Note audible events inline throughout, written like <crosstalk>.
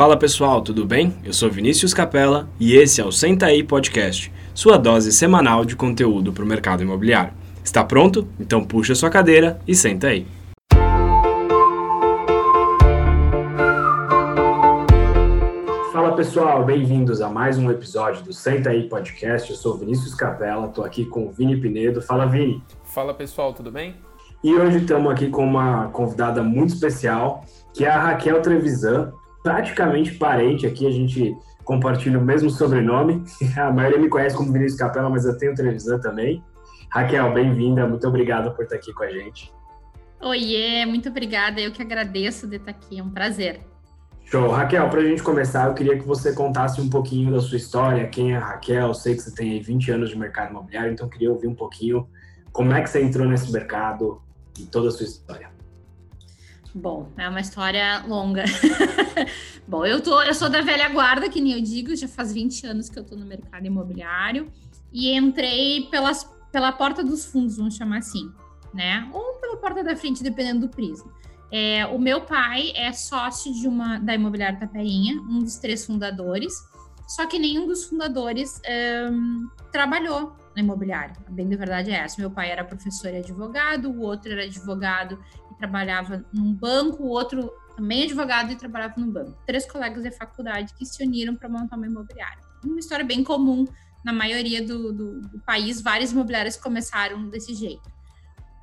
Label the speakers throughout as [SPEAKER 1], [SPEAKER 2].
[SPEAKER 1] Fala pessoal, tudo bem? Eu sou Vinícius Capella e esse é o Senta aí Podcast, sua dose semanal de conteúdo para o mercado imobiliário. Está pronto? Então puxa sua cadeira e senta aí. Fala pessoal, bem-vindos a mais um episódio do Senta aí Podcast. Eu sou Vinícius Capella, estou aqui com o Vini Pinedo. Fala Vini.
[SPEAKER 2] Fala pessoal, tudo bem?
[SPEAKER 1] E hoje estamos aqui com uma convidada muito especial, que é a Raquel Trevisan, praticamente parente aqui, a gente compartilha o mesmo sobrenome. <laughs> A maioria me conhece como Vinícius Capela, mas eu tenho Trevisan também. Raquel, bem-vinda, muito obrigado por estar aqui com a gente.
[SPEAKER 3] Oiê, muito obrigada, eu que agradeço de estar aqui, é um prazer.
[SPEAKER 1] Show. Raquel, para a gente começar, eu queria que você contasse um pouquinho da sua história, quem é a Raquel, eu sei que você tem 20 anos de mercado imobiliário, então eu queria ouvir um pouquinho como é que você entrou nesse mercado e toda a sua história.
[SPEAKER 3] Bom, é uma história longa. <laughs> Bom, eu, tô, eu sou da velha guarda, que nem eu digo, já faz 20 anos que eu estou no mercado imobiliário e entrei pelas, pela porta dos fundos, vamos chamar assim, né? Ou pela porta da frente, dependendo do prisma. É, o meu pai é sócio de uma da imobiliária Taperinha, um dos três fundadores, só que nenhum dos fundadores um, trabalhou na imobiliária. Bem da verdade é essa. Meu pai era professor e advogado, o outro era advogado trabalhava num banco, o outro também advogado e trabalhava num banco. Três colegas de faculdade que se uniram para montar uma imobiliária. Uma história bem comum na maioria do, do, do país, várias imobiliárias começaram desse jeito.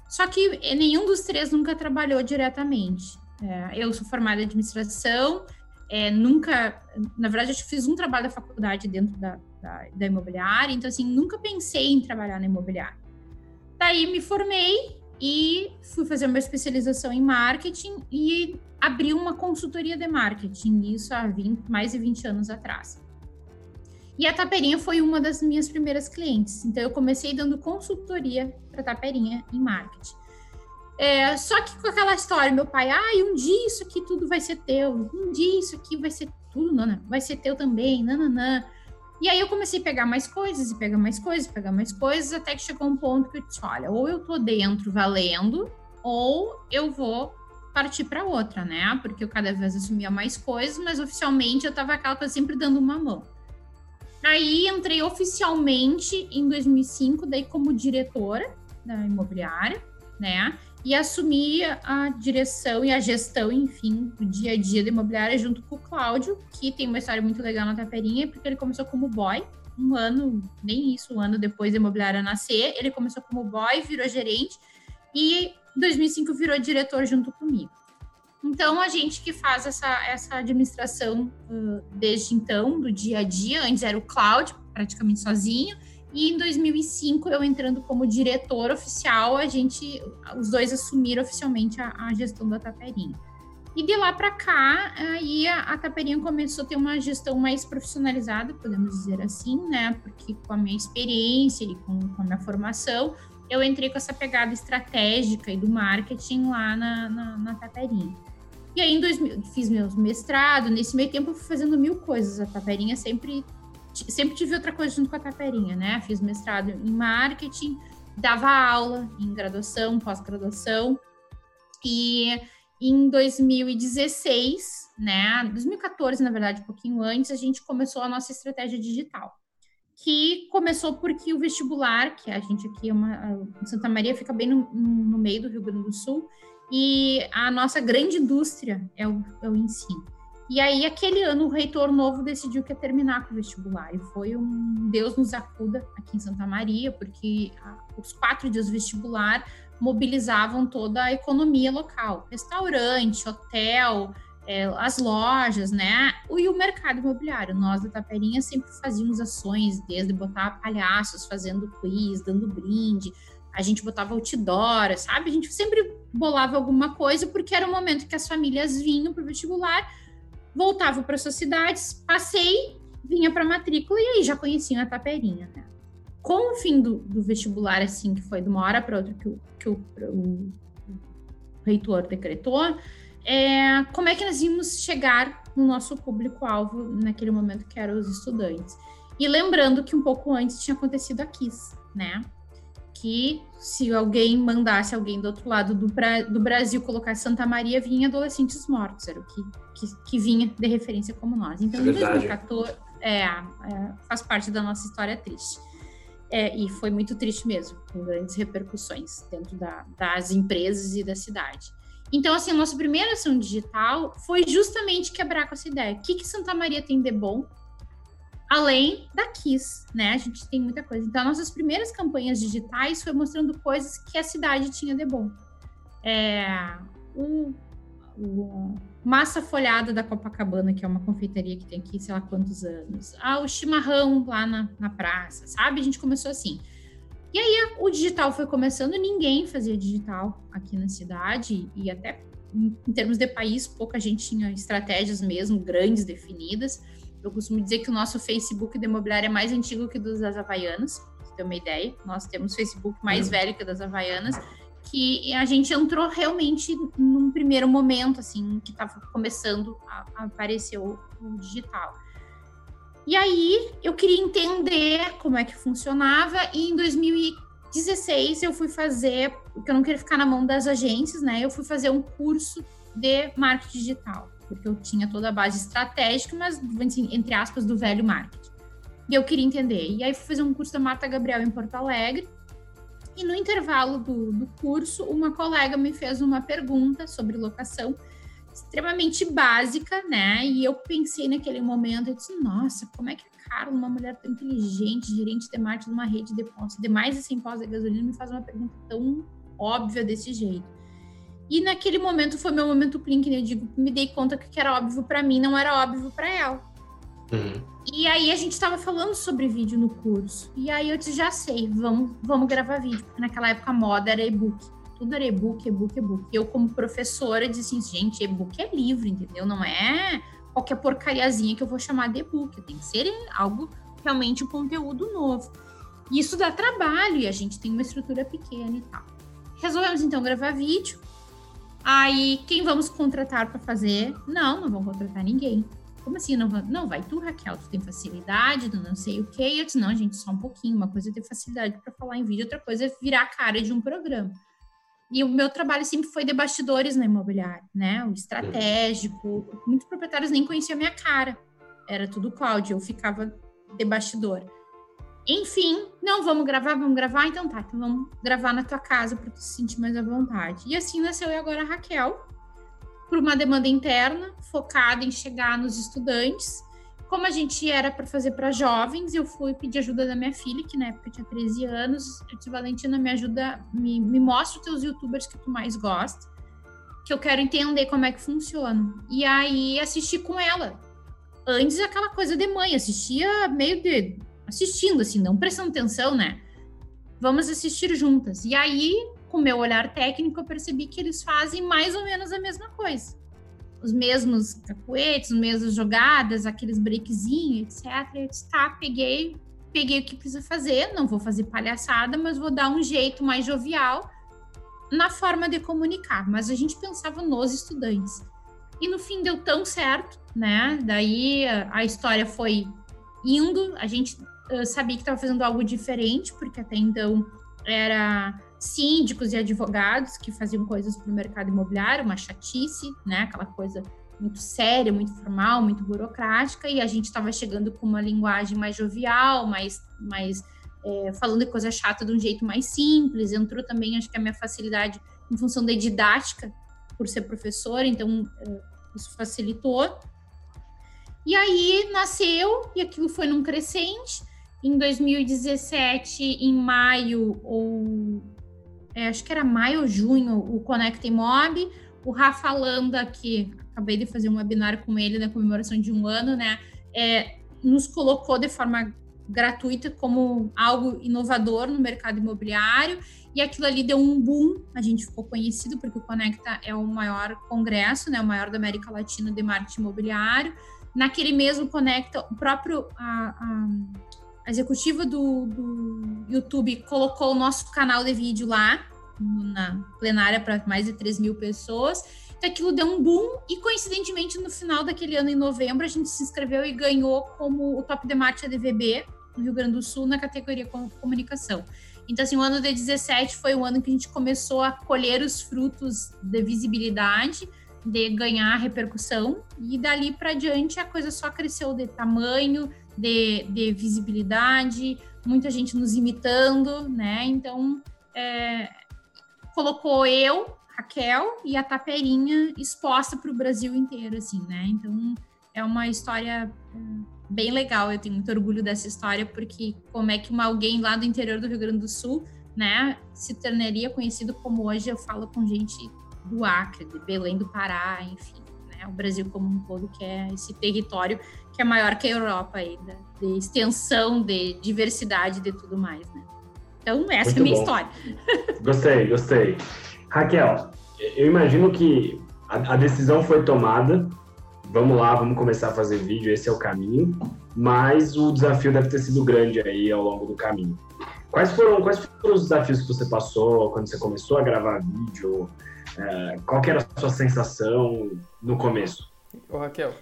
[SPEAKER 3] Só que nenhum dos três nunca trabalhou diretamente. É, eu sou formada em administração, é, nunca, na verdade, eu fiz um trabalho da faculdade dentro da, da, da imobiliária, então, assim, nunca pensei em trabalhar na imobiliária. Daí me formei e fui fazer uma especialização em marketing e abri uma consultoria de marketing, isso há 20, mais de 20 anos atrás. E a Taperinha foi uma das minhas primeiras clientes, então eu comecei dando consultoria para Taperinha em marketing. É, só que com aquela história, meu pai, ai, um dia isso aqui tudo vai ser teu, um dia isso aqui vai ser tudo, não, vai ser teu também, nananã. E aí eu comecei a pegar mais coisas, e pegar mais coisas, pegar mais coisas, até que chegou um ponto que eu disse, olha, ou eu tô dentro valendo, ou eu vou partir para outra, né? Porque eu cada vez assumia mais coisas, mas oficialmente eu tava aquela coisa sempre dando uma mão. Aí entrei oficialmente em 2005, daí como diretora da imobiliária, né? E assumir a direção e a gestão, enfim, do dia a dia da imobiliária junto com o Cláudio, que tem uma história muito legal na Taperinha, porque ele começou como boy, um ano, nem isso, um ano depois da imobiliária nascer, ele começou como boy, virou gerente e em 2005 virou diretor junto comigo. Então, a gente que faz essa, essa administração uh, desde então, do dia a dia, antes era o Cláudio, praticamente sozinho, e em 2005, eu entrando como diretor oficial, a gente, os dois assumiram oficialmente a, a gestão da Taperinha. E de lá para cá, aí a, a Taperinha começou a ter uma gestão mais profissionalizada, podemos dizer assim, né? Porque com a minha experiência e com, com a minha formação, eu entrei com essa pegada estratégica e do marketing lá na, na, na Taperinha. E aí, em 2000, fiz meu mestrado. Nesse meio tempo, eu fui fazendo mil coisas. A Taperinha sempre sempre tive outra coisa junto com a Taperinha, né? Fiz mestrado em marketing, dava aula em graduação, pós-graduação. E em 2016, né? 2014, na verdade, um pouquinho antes, a gente começou a nossa estratégia digital. Que começou porque o vestibular, que a gente aqui é uma. Santa Maria fica bem no, no meio do Rio Grande do Sul, e a nossa grande indústria é o, é o ensino. E aí, aquele ano, o reitor novo decidiu que ia terminar com o vestibular. E foi um Deus nos acuda aqui em Santa Maria, porque os quatro dias do vestibular mobilizavam toda a economia local. Restaurante, hotel, é, as lojas, né? E o mercado imobiliário. Nós da Taperinha sempre fazíamos ações, desde botar palhaços fazendo quiz, dando brinde, a gente botava outdoor, sabe? A gente sempre bolava alguma coisa, porque era o momento que as famílias vinham para o vestibular voltava para suas cidades, passei, vinha para matrícula e aí já conhecia a Taperinha, né? Com o fim do, do, vestibular, assim, que foi de uma hora para outra que o, que o, o reitor decretou, é, como é que nós íamos chegar no nosso público-alvo naquele momento que eram os estudantes? E lembrando que um pouco antes tinha acontecido a KISS, né? Que se alguém mandasse alguém do outro lado do, do Brasil colocar Santa Maria, vinha adolescentes mortos, era o que, que, que vinha de referência como nós. Então, é em 2014, é, é, faz parte da nossa história triste. É, e foi muito triste mesmo, com grandes repercussões dentro da, das empresas e da cidade. Então, assim, a nossa primeira ação digital foi justamente quebrar com essa ideia. O que, que Santa Maria tem de bom além da Kiss, né? A gente tem muita coisa. Então, nossas primeiras campanhas digitais foi mostrando coisas que a cidade tinha de bom. É, o, o massa folhada da Copacabana, que é uma confeitaria que tem aqui, sei lá quantos anos. Ah, o chimarrão lá na, na praça, sabe? A gente começou assim. E aí o digital foi começando, ninguém fazia digital aqui na cidade, e até em termos de país, pouca gente tinha estratégias mesmo grandes definidas. Eu costumo dizer que o nosso Facebook de imobiliário é mais antigo que dos das Havaianas, pra você ter uma ideia. Nós temos Facebook mais uhum. velho que das Havaianas, que a gente entrou realmente num primeiro momento, assim, que estava começando a, a aparecer o, o digital. E aí eu queria entender como é que funcionava, e em 2016 eu fui fazer, porque eu não queria ficar na mão das agências, né? Eu fui fazer um curso de marketing digital porque eu tinha toda a base estratégica, mas, assim, entre aspas, do velho marketing. E eu queria entender. E aí fui fazer um curso da Marta Gabriel em Porto Alegre. E no intervalo do, do curso, uma colega me fez uma pergunta sobre locação extremamente básica, né? E eu pensei naquele momento, eu disse, nossa, como é que a Carla, uma mulher tão inteligente, gerente de marketing de uma rede de postos, de mais de 100 postos de gasolina, me faz uma pergunta tão óbvia desse jeito. E naquele momento foi meu momento Plink, né? Eu digo, me dei conta que o que era óbvio para mim não era óbvio para ela. Uhum. E aí a gente estava falando sobre vídeo no curso. E aí eu disse, já sei, vamos, vamos gravar vídeo. Porque naquela época a moda era e-book. Tudo era e-book, e-book, e-book. Eu, como professora, disse assim, gente, e-book é livro, entendeu? Não é qualquer porcariazinha que eu vou chamar de e-book. Tem que ser algo realmente um conteúdo novo. E isso dá trabalho e a gente tem uma estrutura pequena e tal. Resolvemos então gravar vídeo. Aí, quem vamos contratar para fazer? Não, não vão contratar ninguém. Como assim? Não, não, vai tu, Raquel, tu tem facilidade, tu não sei o quê. Eu disse, não, gente, só um pouquinho. Uma coisa é ter facilidade para falar em vídeo, outra coisa é virar a cara de um programa. E o meu trabalho sempre foi de bastidores na imobiliária, né? O estratégico. Muitos proprietários nem conheciam a minha cara. Era tudo Cláudio, eu ficava de bastidor. Enfim, não, vamos gravar, vamos gravar, então tá, então vamos gravar na tua casa para tu se sentir mais à vontade. E assim nasceu e agora a Raquel, por uma demanda interna, focada em chegar nos estudantes. Como a gente era para fazer para jovens, eu fui pedir ajuda da minha filha, que na época tinha 13 anos. Eu disse, Valentina, me ajuda, me, me mostra os teus youtubers que tu mais gosta, que eu quero entender como é que funciona. E aí assisti com ela. Antes aquela coisa de mãe, assistia meio de assistindo, assim, não prestando atenção, né? Vamos assistir juntas. E aí, com meu olhar técnico, eu percebi que eles fazem mais ou menos a mesma coisa. Os mesmos cacuetes, as mesmas jogadas, aqueles breakzinhos, etc. Eu disse, tá, peguei, peguei o que precisa fazer, não vou fazer palhaçada, mas vou dar um jeito mais jovial na forma de comunicar. Mas a gente pensava nos estudantes. E no fim deu tão certo, né? Daí a história foi indo, a gente sabia que estava fazendo algo diferente, porque até então era síndicos e advogados que faziam coisas para o mercado imobiliário, uma chatice, né? Aquela coisa muito séria, muito formal, muito burocrática, e a gente estava chegando com uma linguagem mais jovial, mais, mais é, falando de coisa chata de um jeito mais simples. Entrou também, acho que a minha facilidade em função da didática, por ser professora, então é, isso facilitou. E aí nasceu, e aquilo foi num crescente. Em 2017, em maio, ou é, acho que era maio ou junho, o Conecta Mob, o Rafa Landa, que acabei de fazer um webinar com ele na comemoração de um ano, né? É, nos colocou de forma gratuita como algo inovador no mercado imobiliário e aquilo ali deu um boom, a gente ficou conhecido porque o Conecta é o maior congresso, né, o maior da América Latina de marketing imobiliário. Naquele mesmo Conecta, o próprio a, a, a executiva do, do YouTube colocou o nosso canal de vídeo lá, na plenária para mais de 3 mil pessoas. Então aquilo deu um boom e coincidentemente no final daquele ano, em novembro, a gente se inscreveu e ganhou como o Top de Marcha DVB no Rio Grande do Sul na categoria comunicação. Então, assim, o ano de 17 foi o ano que a gente começou a colher os frutos de visibilidade, de ganhar repercussão, e dali para diante a coisa só cresceu de tamanho, de, de visibilidade, muita gente nos imitando, né? Então, é, colocou eu, Raquel e a Taperinha exposta para o Brasil inteiro, assim, né? Então, é uma história é, bem legal. Eu tenho muito orgulho dessa história, porque como é que uma, alguém lá do interior do Rio Grande do Sul, né, se tornaria conhecido como hoje eu falo com gente do Acre, de Belém do Pará, enfim, né, o Brasil como um todo, que é esse território que é maior que a Europa aí, de extensão, de diversidade, de tudo mais, né. Então, essa muito é a minha bom. história. <laughs>
[SPEAKER 1] Gostei, gostei. Raquel, eu imagino que a, a decisão foi tomada vamos lá, vamos começar a fazer vídeo, esse é o caminho, mas o desafio deve ter sido grande aí ao longo do caminho. Quais foram, quais foram os desafios que você passou quando você começou a gravar vídeo? É, qual era a sua sensação no começo?
[SPEAKER 2] Ô Raquel,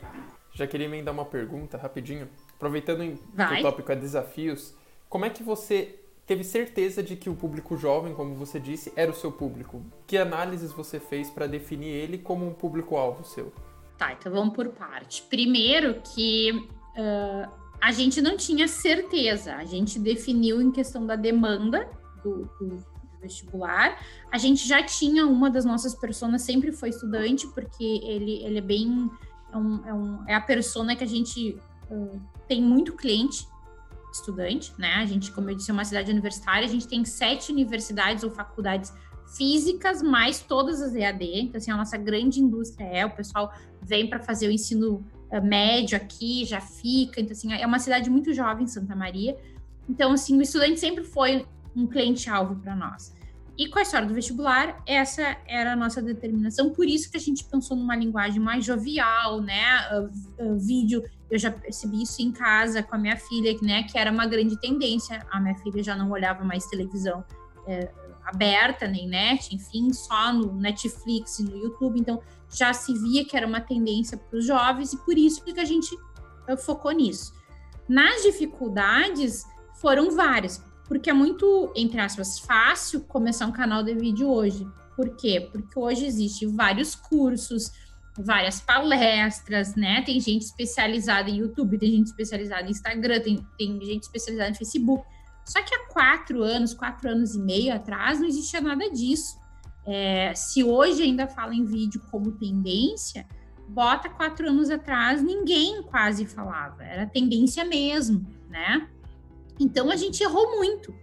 [SPEAKER 2] já queria emendar uma pergunta rapidinho. Aproveitando que o tópico é desafios, como é que você teve certeza de que o público jovem, como você disse, era o seu público? Que análises você fez para definir ele como um público-alvo seu?
[SPEAKER 3] Tá, então vamos por parte. Primeiro que uh, a gente não tinha certeza, a gente definiu em questão da demanda do, do, do vestibular. A gente já tinha uma das nossas personas, sempre foi estudante, porque ele, ele é bem. É, um, é, um, é a persona que a gente uh, tem muito cliente estudante, né? A gente, como eu disse, é uma cidade universitária, a gente tem sete universidades ou faculdades físicas, mais todas as EAD. Então, assim, a nossa grande indústria é, o pessoal vem para fazer o ensino uh, médio aqui, já fica. Então, assim, é uma cidade muito jovem, Santa Maria. Então, assim, o estudante sempre foi um cliente-alvo para nós. E com a história do vestibular, essa era a nossa determinação, por isso que a gente pensou numa linguagem mais jovial, né? Uh, uh, vídeo, eu já percebi isso em casa com a minha filha, né? Que era uma grande tendência. A minha filha já não olhava mais televisão. É, aberta, nem net, enfim, só no Netflix e no YouTube. Então, já se via que era uma tendência para os jovens e por isso que a gente uh, focou nisso. Nas dificuldades, foram várias, porque é muito, entre aspas, fácil começar um canal de vídeo hoje. Por quê? Porque hoje existem vários cursos, várias palestras, né? Tem gente especializada em YouTube, tem gente especializada em Instagram, tem, tem gente especializada em Facebook. Só que há quatro anos, quatro anos e meio atrás, não existia nada disso. É, se hoje ainda fala em vídeo como tendência, bota quatro anos atrás, ninguém quase falava. Era tendência mesmo, né? Então a gente errou muito.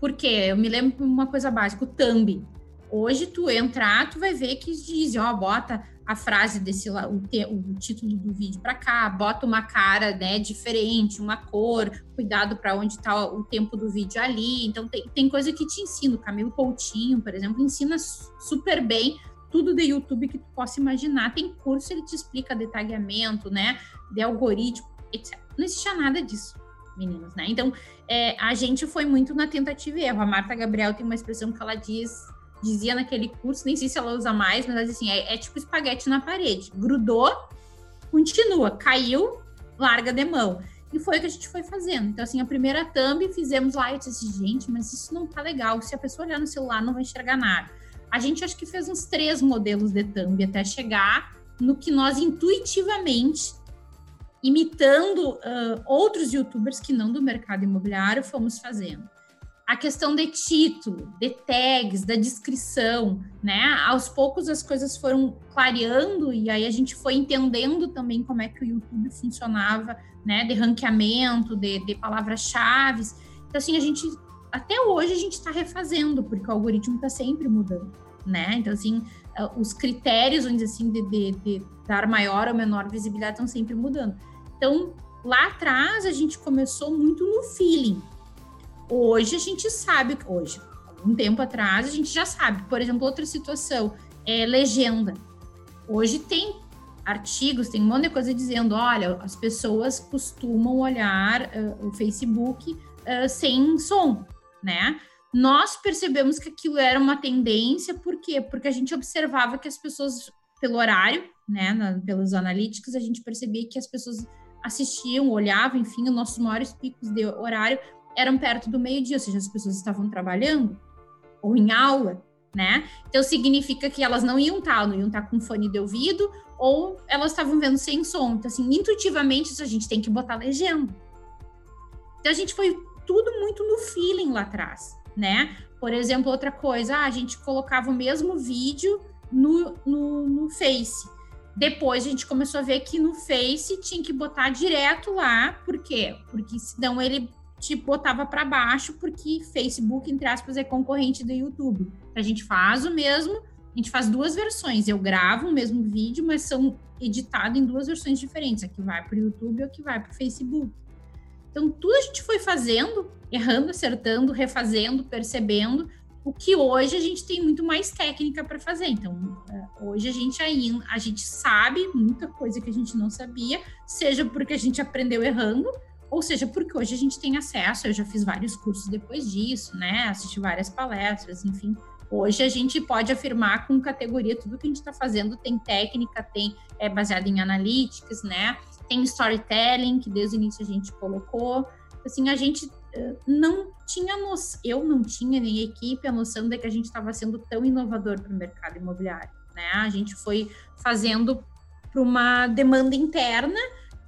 [SPEAKER 3] Porque eu me lembro uma coisa básica, o thumb. Hoje tu entrar, tu vai ver que diz, ó, bota a frase desse o, o título do vídeo para cá, bota uma cara né, diferente, uma cor, cuidado para onde está o tempo do vídeo ali. Então tem, tem coisa que te ensina. O Camilo Coutinho, por exemplo, ensina super bem tudo de YouTube que tu possa imaginar. Tem curso, ele te explica detalhamento, né? De algoritmo, etc. Não existia nada disso, meninos, né? Então, é, a gente foi muito na tentativa e erro. A Marta Gabriel tem uma expressão que ela diz dizia naquele curso, nem sei se ela usa mais, mas assim, é, é tipo espaguete na parede. Grudou, continua, caiu, larga de mão. E foi o que a gente foi fazendo. Então, assim, a primeira thumb fizemos lá, eu disse gente, mas isso não tá legal. Se a pessoa olhar no celular, não vai enxergar nada. A gente acho que fez uns três modelos de thumb até chegar no que nós intuitivamente, imitando uh, outros youtubers que não do mercado imobiliário, fomos fazendo a questão de título, de tags, da descrição, né? Aos poucos as coisas foram clareando e aí a gente foi entendendo também como é que o YouTube funcionava, né? De ranqueamento, de, de palavras-chave. Então, assim, a gente, até hoje, a gente está refazendo, porque o algoritmo está sempre mudando, né? Então, assim, eh, os critérios, vamos assim, de, de, de dar maior ou menor visibilidade estão sempre mudando. Então, lá atrás, a gente começou muito no feeling, Hoje a gente sabe, hoje, algum tempo atrás, a gente já sabe. Por exemplo, outra situação é legenda. Hoje tem artigos, tem um monte de coisa dizendo, olha, as pessoas costumam olhar uh, o Facebook uh, sem som, né? Nós percebemos que aquilo era uma tendência, por quê? Porque a gente observava que as pessoas, pelo horário, né, na, pelos analíticos, a gente percebia que as pessoas assistiam, olhavam, enfim, os nossos maiores picos de horário eram perto do meio-dia, ou seja, as pessoas estavam trabalhando ou em aula, né? Então significa que elas não iam estar, não iam estar com fone de ouvido ou elas estavam vendo sem som. Então, assim, intuitivamente isso a gente tem que botar legenda. Então a gente foi tudo muito no feeling lá atrás, né? Por exemplo, outra coisa, ah, a gente colocava o mesmo vídeo no, no, no Face. Depois a gente começou a ver que no Face tinha que botar direto lá, por quê? Porque senão ele te botava para baixo, porque Facebook, entre aspas, é concorrente do YouTube. A gente faz o mesmo, a gente faz duas versões. Eu gravo o mesmo vídeo, mas são editados em duas versões diferentes. A que vai para o YouTube e a que vai para o Facebook. Então, tudo a gente foi fazendo, errando, acertando, refazendo, percebendo, o que hoje a gente tem muito mais técnica para fazer. Então, é, hoje a gente ainda, a gente sabe muita coisa que a gente não sabia, seja porque a gente aprendeu errando, ou seja, porque hoje a gente tem acesso, eu já fiz vários cursos depois disso, né? Assisti várias palestras, enfim. Hoje a gente pode afirmar com categoria tudo que a gente está fazendo tem técnica, tem é baseado em analytics, né? tem storytelling, que desde o início a gente colocou. Assim, a gente uh, não tinha noção, eu não tinha nem equipe a noção de que a gente estava sendo tão inovador para o mercado imobiliário. Né? A gente foi fazendo para uma demanda interna,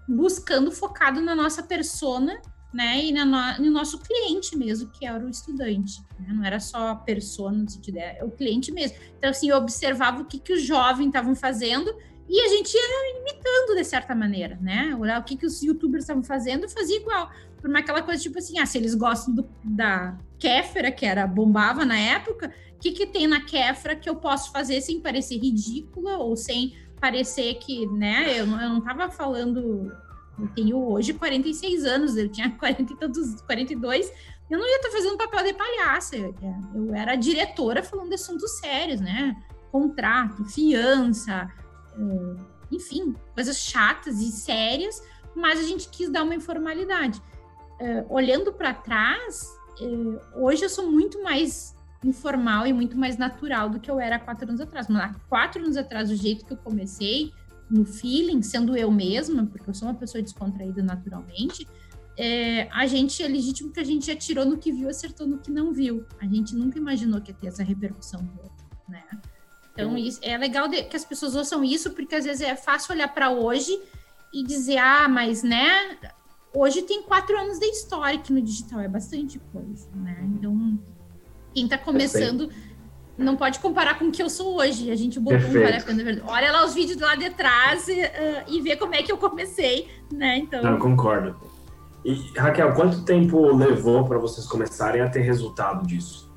[SPEAKER 3] buscando focado na nossa persona né, e na, no nosso cliente mesmo, que era o estudante. Né? Não era só a persona no sentido, é o cliente mesmo. Então, assim, eu observava o que, que os jovens estavam fazendo e a gente ia imitando de certa maneira, né? Olhar o que, que os youtubers estavam fazendo, fazia igual. Por aquela coisa tipo assim, ah, se eles gostam do, da Kéfera, que era bombava na época, o que, que tem na Kéfera que eu posso fazer sem parecer ridícula ou sem parecer que, né? Eu, eu não tava falando. Eu tenho hoje 46 anos, eu tinha <laughs> 40 e tantos, 42. Eu não ia estar fazendo papel de palhaça. Eu, eu era diretora falando de assuntos sérios, né? Contrato, fiança, uh, enfim, coisas chatas e sérias, mas a gente quis dar uma informalidade. Uh, olhando para trás, uh, hoje eu sou muito mais informal e muito mais natural do que eu era há quatro anos atrás. Mas há quatro anos atrás, o jeito que eu comecei, no feeling, sendo eu mesma, porque eu sou uma pessoa descontraída naturalmente, é, a gente é legítimo que a gente atirou no que viu, acertou no que não viu. A gente nunca imaginou que ia ter essa repercussão toda, né? Então, isso, é legal de, que as pessoas ouçam isso, porque às vezes é fácil olhar para hoje e dizer, ah, mas, né, hoje tem quatro anos de história que no digital é bastante coisa, né? Então, quem está começando não pode comparar com o que eu sou hoje. A gente botou um vale a pena. Olha lá os vídeos lá de trás e, uh, e vê como é que eu comecei, né? Então.
[SPEAKER 1] Não, concordo. E, Raquel, quanto tempo levou para vocês começarem a ter resultado disso?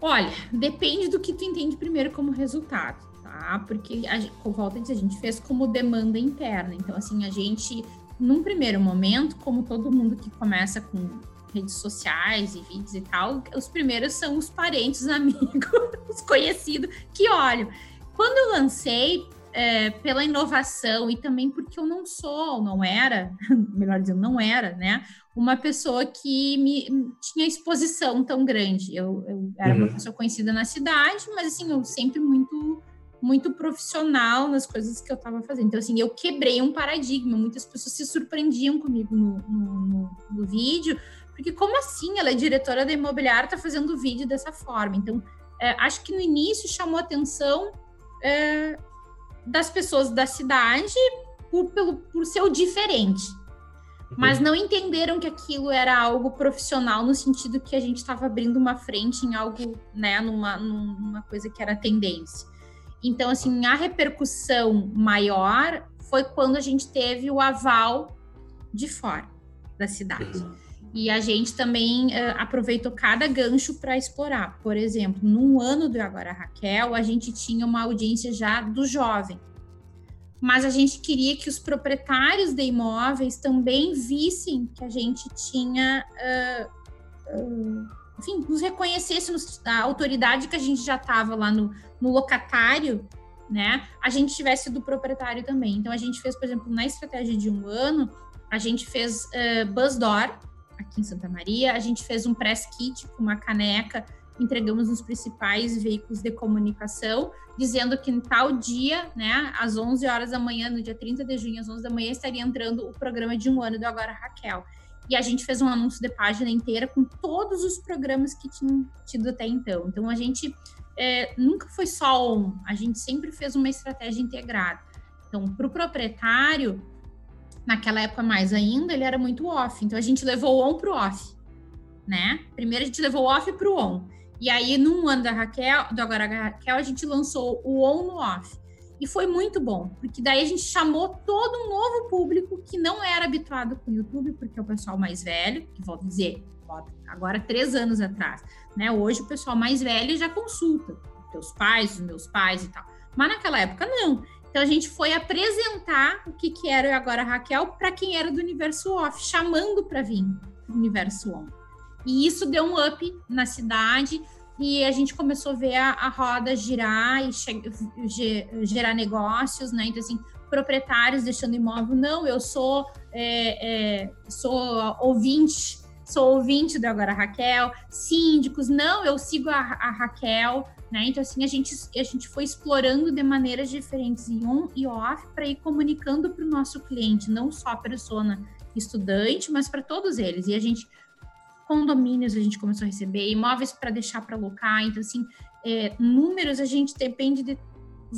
[SPEAKER 3] Olha, depende do que tu entende primeiro como resultado, tá? Porque, a, com volta a dizer, a gente fez como demanda interna. Então, assim, a gente, num primeiro momento, como todo mundo que começa com redes sociais e vídeos e tal, os primeiros são os parentes, os <laughs> amigos, os conhecidos que olham. Quando eu lancei, é, pela inovação e também porque eu não sou, não era, <laughs> melhor dizendo, não era, né? Uma pessoa que me, tinha exposição tão grande. Eu, eu era uhum. uma pessoa conhecida na cidade, mas assim, eu sempre muito muito profissional nas coisas que eu estava fazendo. Então, assim, eu quebrei um paradigma. Muitas pessoas se surpreendiam comigo no, no, no, no vídeo, porque como assim? Ela é diretora da imobiliária, está fazendo vídeo dessa forma. Então, é, acho que no início chamou atenção é, das pessoas da cidade por, pelo, por ser o diferente. Mas não entenderam que aquilo era algo profissional no sentido que a gente estava abrindo uma frente em algo, né, numa, numa coisa que era tendência. Então, assim, a repercussão maior foi quando a gente teve o aval de fora da cidade. E a gente também uh, aproveitou cada gancho para explorar. Por exemplo, num ano do Agora Raquel, a gente tinha uma audiência já do jovem. Mas a gente queria que os proprietários de imóveis também vissem que a gente tinha. Uh, uh, enfim, nos reconhecêssemos a autoridade que a gente já estava lá no, no locatário, né? A gente tivesse do proprietário também. Então a gente fez, por exemplo, na estratégia de um ano, a gente fez uh, Buzz Door, aqui em Santa Maria. A gente fez um press kit com uma caneca, entregamos nos principais veículos de comunicação, dizendo que em tal dia, né, às 11 horas da manhã, no dia 30 de junho, às 11 da manhã, estaria entrando o programa de um ano do Agora Raquel. E a gente fez um anúncio de página inteira com todos os programas que tinham tido até então. Então a gente é, nunca foi só um, a gente sempre fez uma estratégia integrada. Então, para o proprietário, naquela época mais ainda, ele era muito off. Então a gente levou o on para o off, né? Primeiro a gente levou o off para o on. E aí, num ano da Raquel, do Agora Raquel, a gente lançou o on no off. E foi muito bom, porque daí a gente chamou todo um novo público que não era habituado com o YouTube, porque é o pessoal mais velho, que volto a dizer, agora três anos atrás, né? Hoje o pessoal mais velho já consulta, teus pais, os meus pais e tal. Mas naquela época não. Então a gente foi apresentar o que, que era o Agora Raquel para quem era do universo off, chamando para vir do universo on. E isso deu um up na cidade e a gente começou a ver a, a roda girar e gerar negócios, né? Então, assim, proprietários deixando imóvel, não, eu sou, é, é, sou ouvinte, sou ouvinte do Agora Raquel, síndicos, não, eu sigo a, a Raquel, né? Então, assim, a gente, a gente foi explorando de maneiras diferentes, em on e off, para ir comunicando para o nosso cliente, não só a persona estudante, mas para todos eles. E a gente condomínios a gente começou a receber, imóveis para deixar para alocar. Então, assim, é, números a gente depende de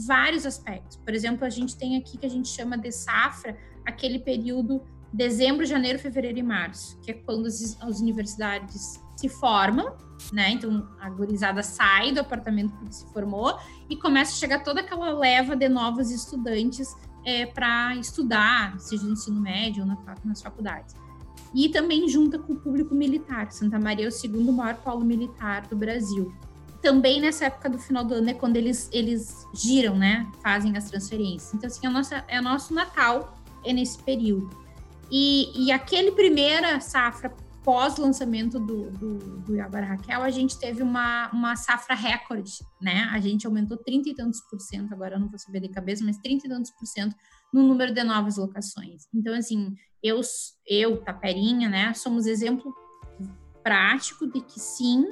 [SPEAKER 3] vários aspectos. Por exemplo, a gente tem aqui que a gente chama de safra, aquele período dezembro, janeiro, fevereiro e março, que é quando as, as universidades se formam, né? Então a gurizada sai do apartamento que se formou e começa a chegar toda aquela leva de novos estudantes é, para estudar, seja no ensino médio ou na, nas faculdades e também junta com o público militar. Santa Maria é o segundo maior polo militar do Brasil. Também nessa época do final do ano é quando eles, eles giram, né? Fazem as transferências. Então, assim, a nossa, é o nosso Natal é nesse período. E, e aquele primeira safra pós-lançamento do, do, do Raquel, a gente teve uma, uma safra recorde, né? A gente aumentou 30 e tantos por cento, agora eu não vou saber de cabeça, mas 30 e tantos por cento no número de novas locações. Então, assim, eu, eu Taperinha, né, somos exemplo prático de que sim,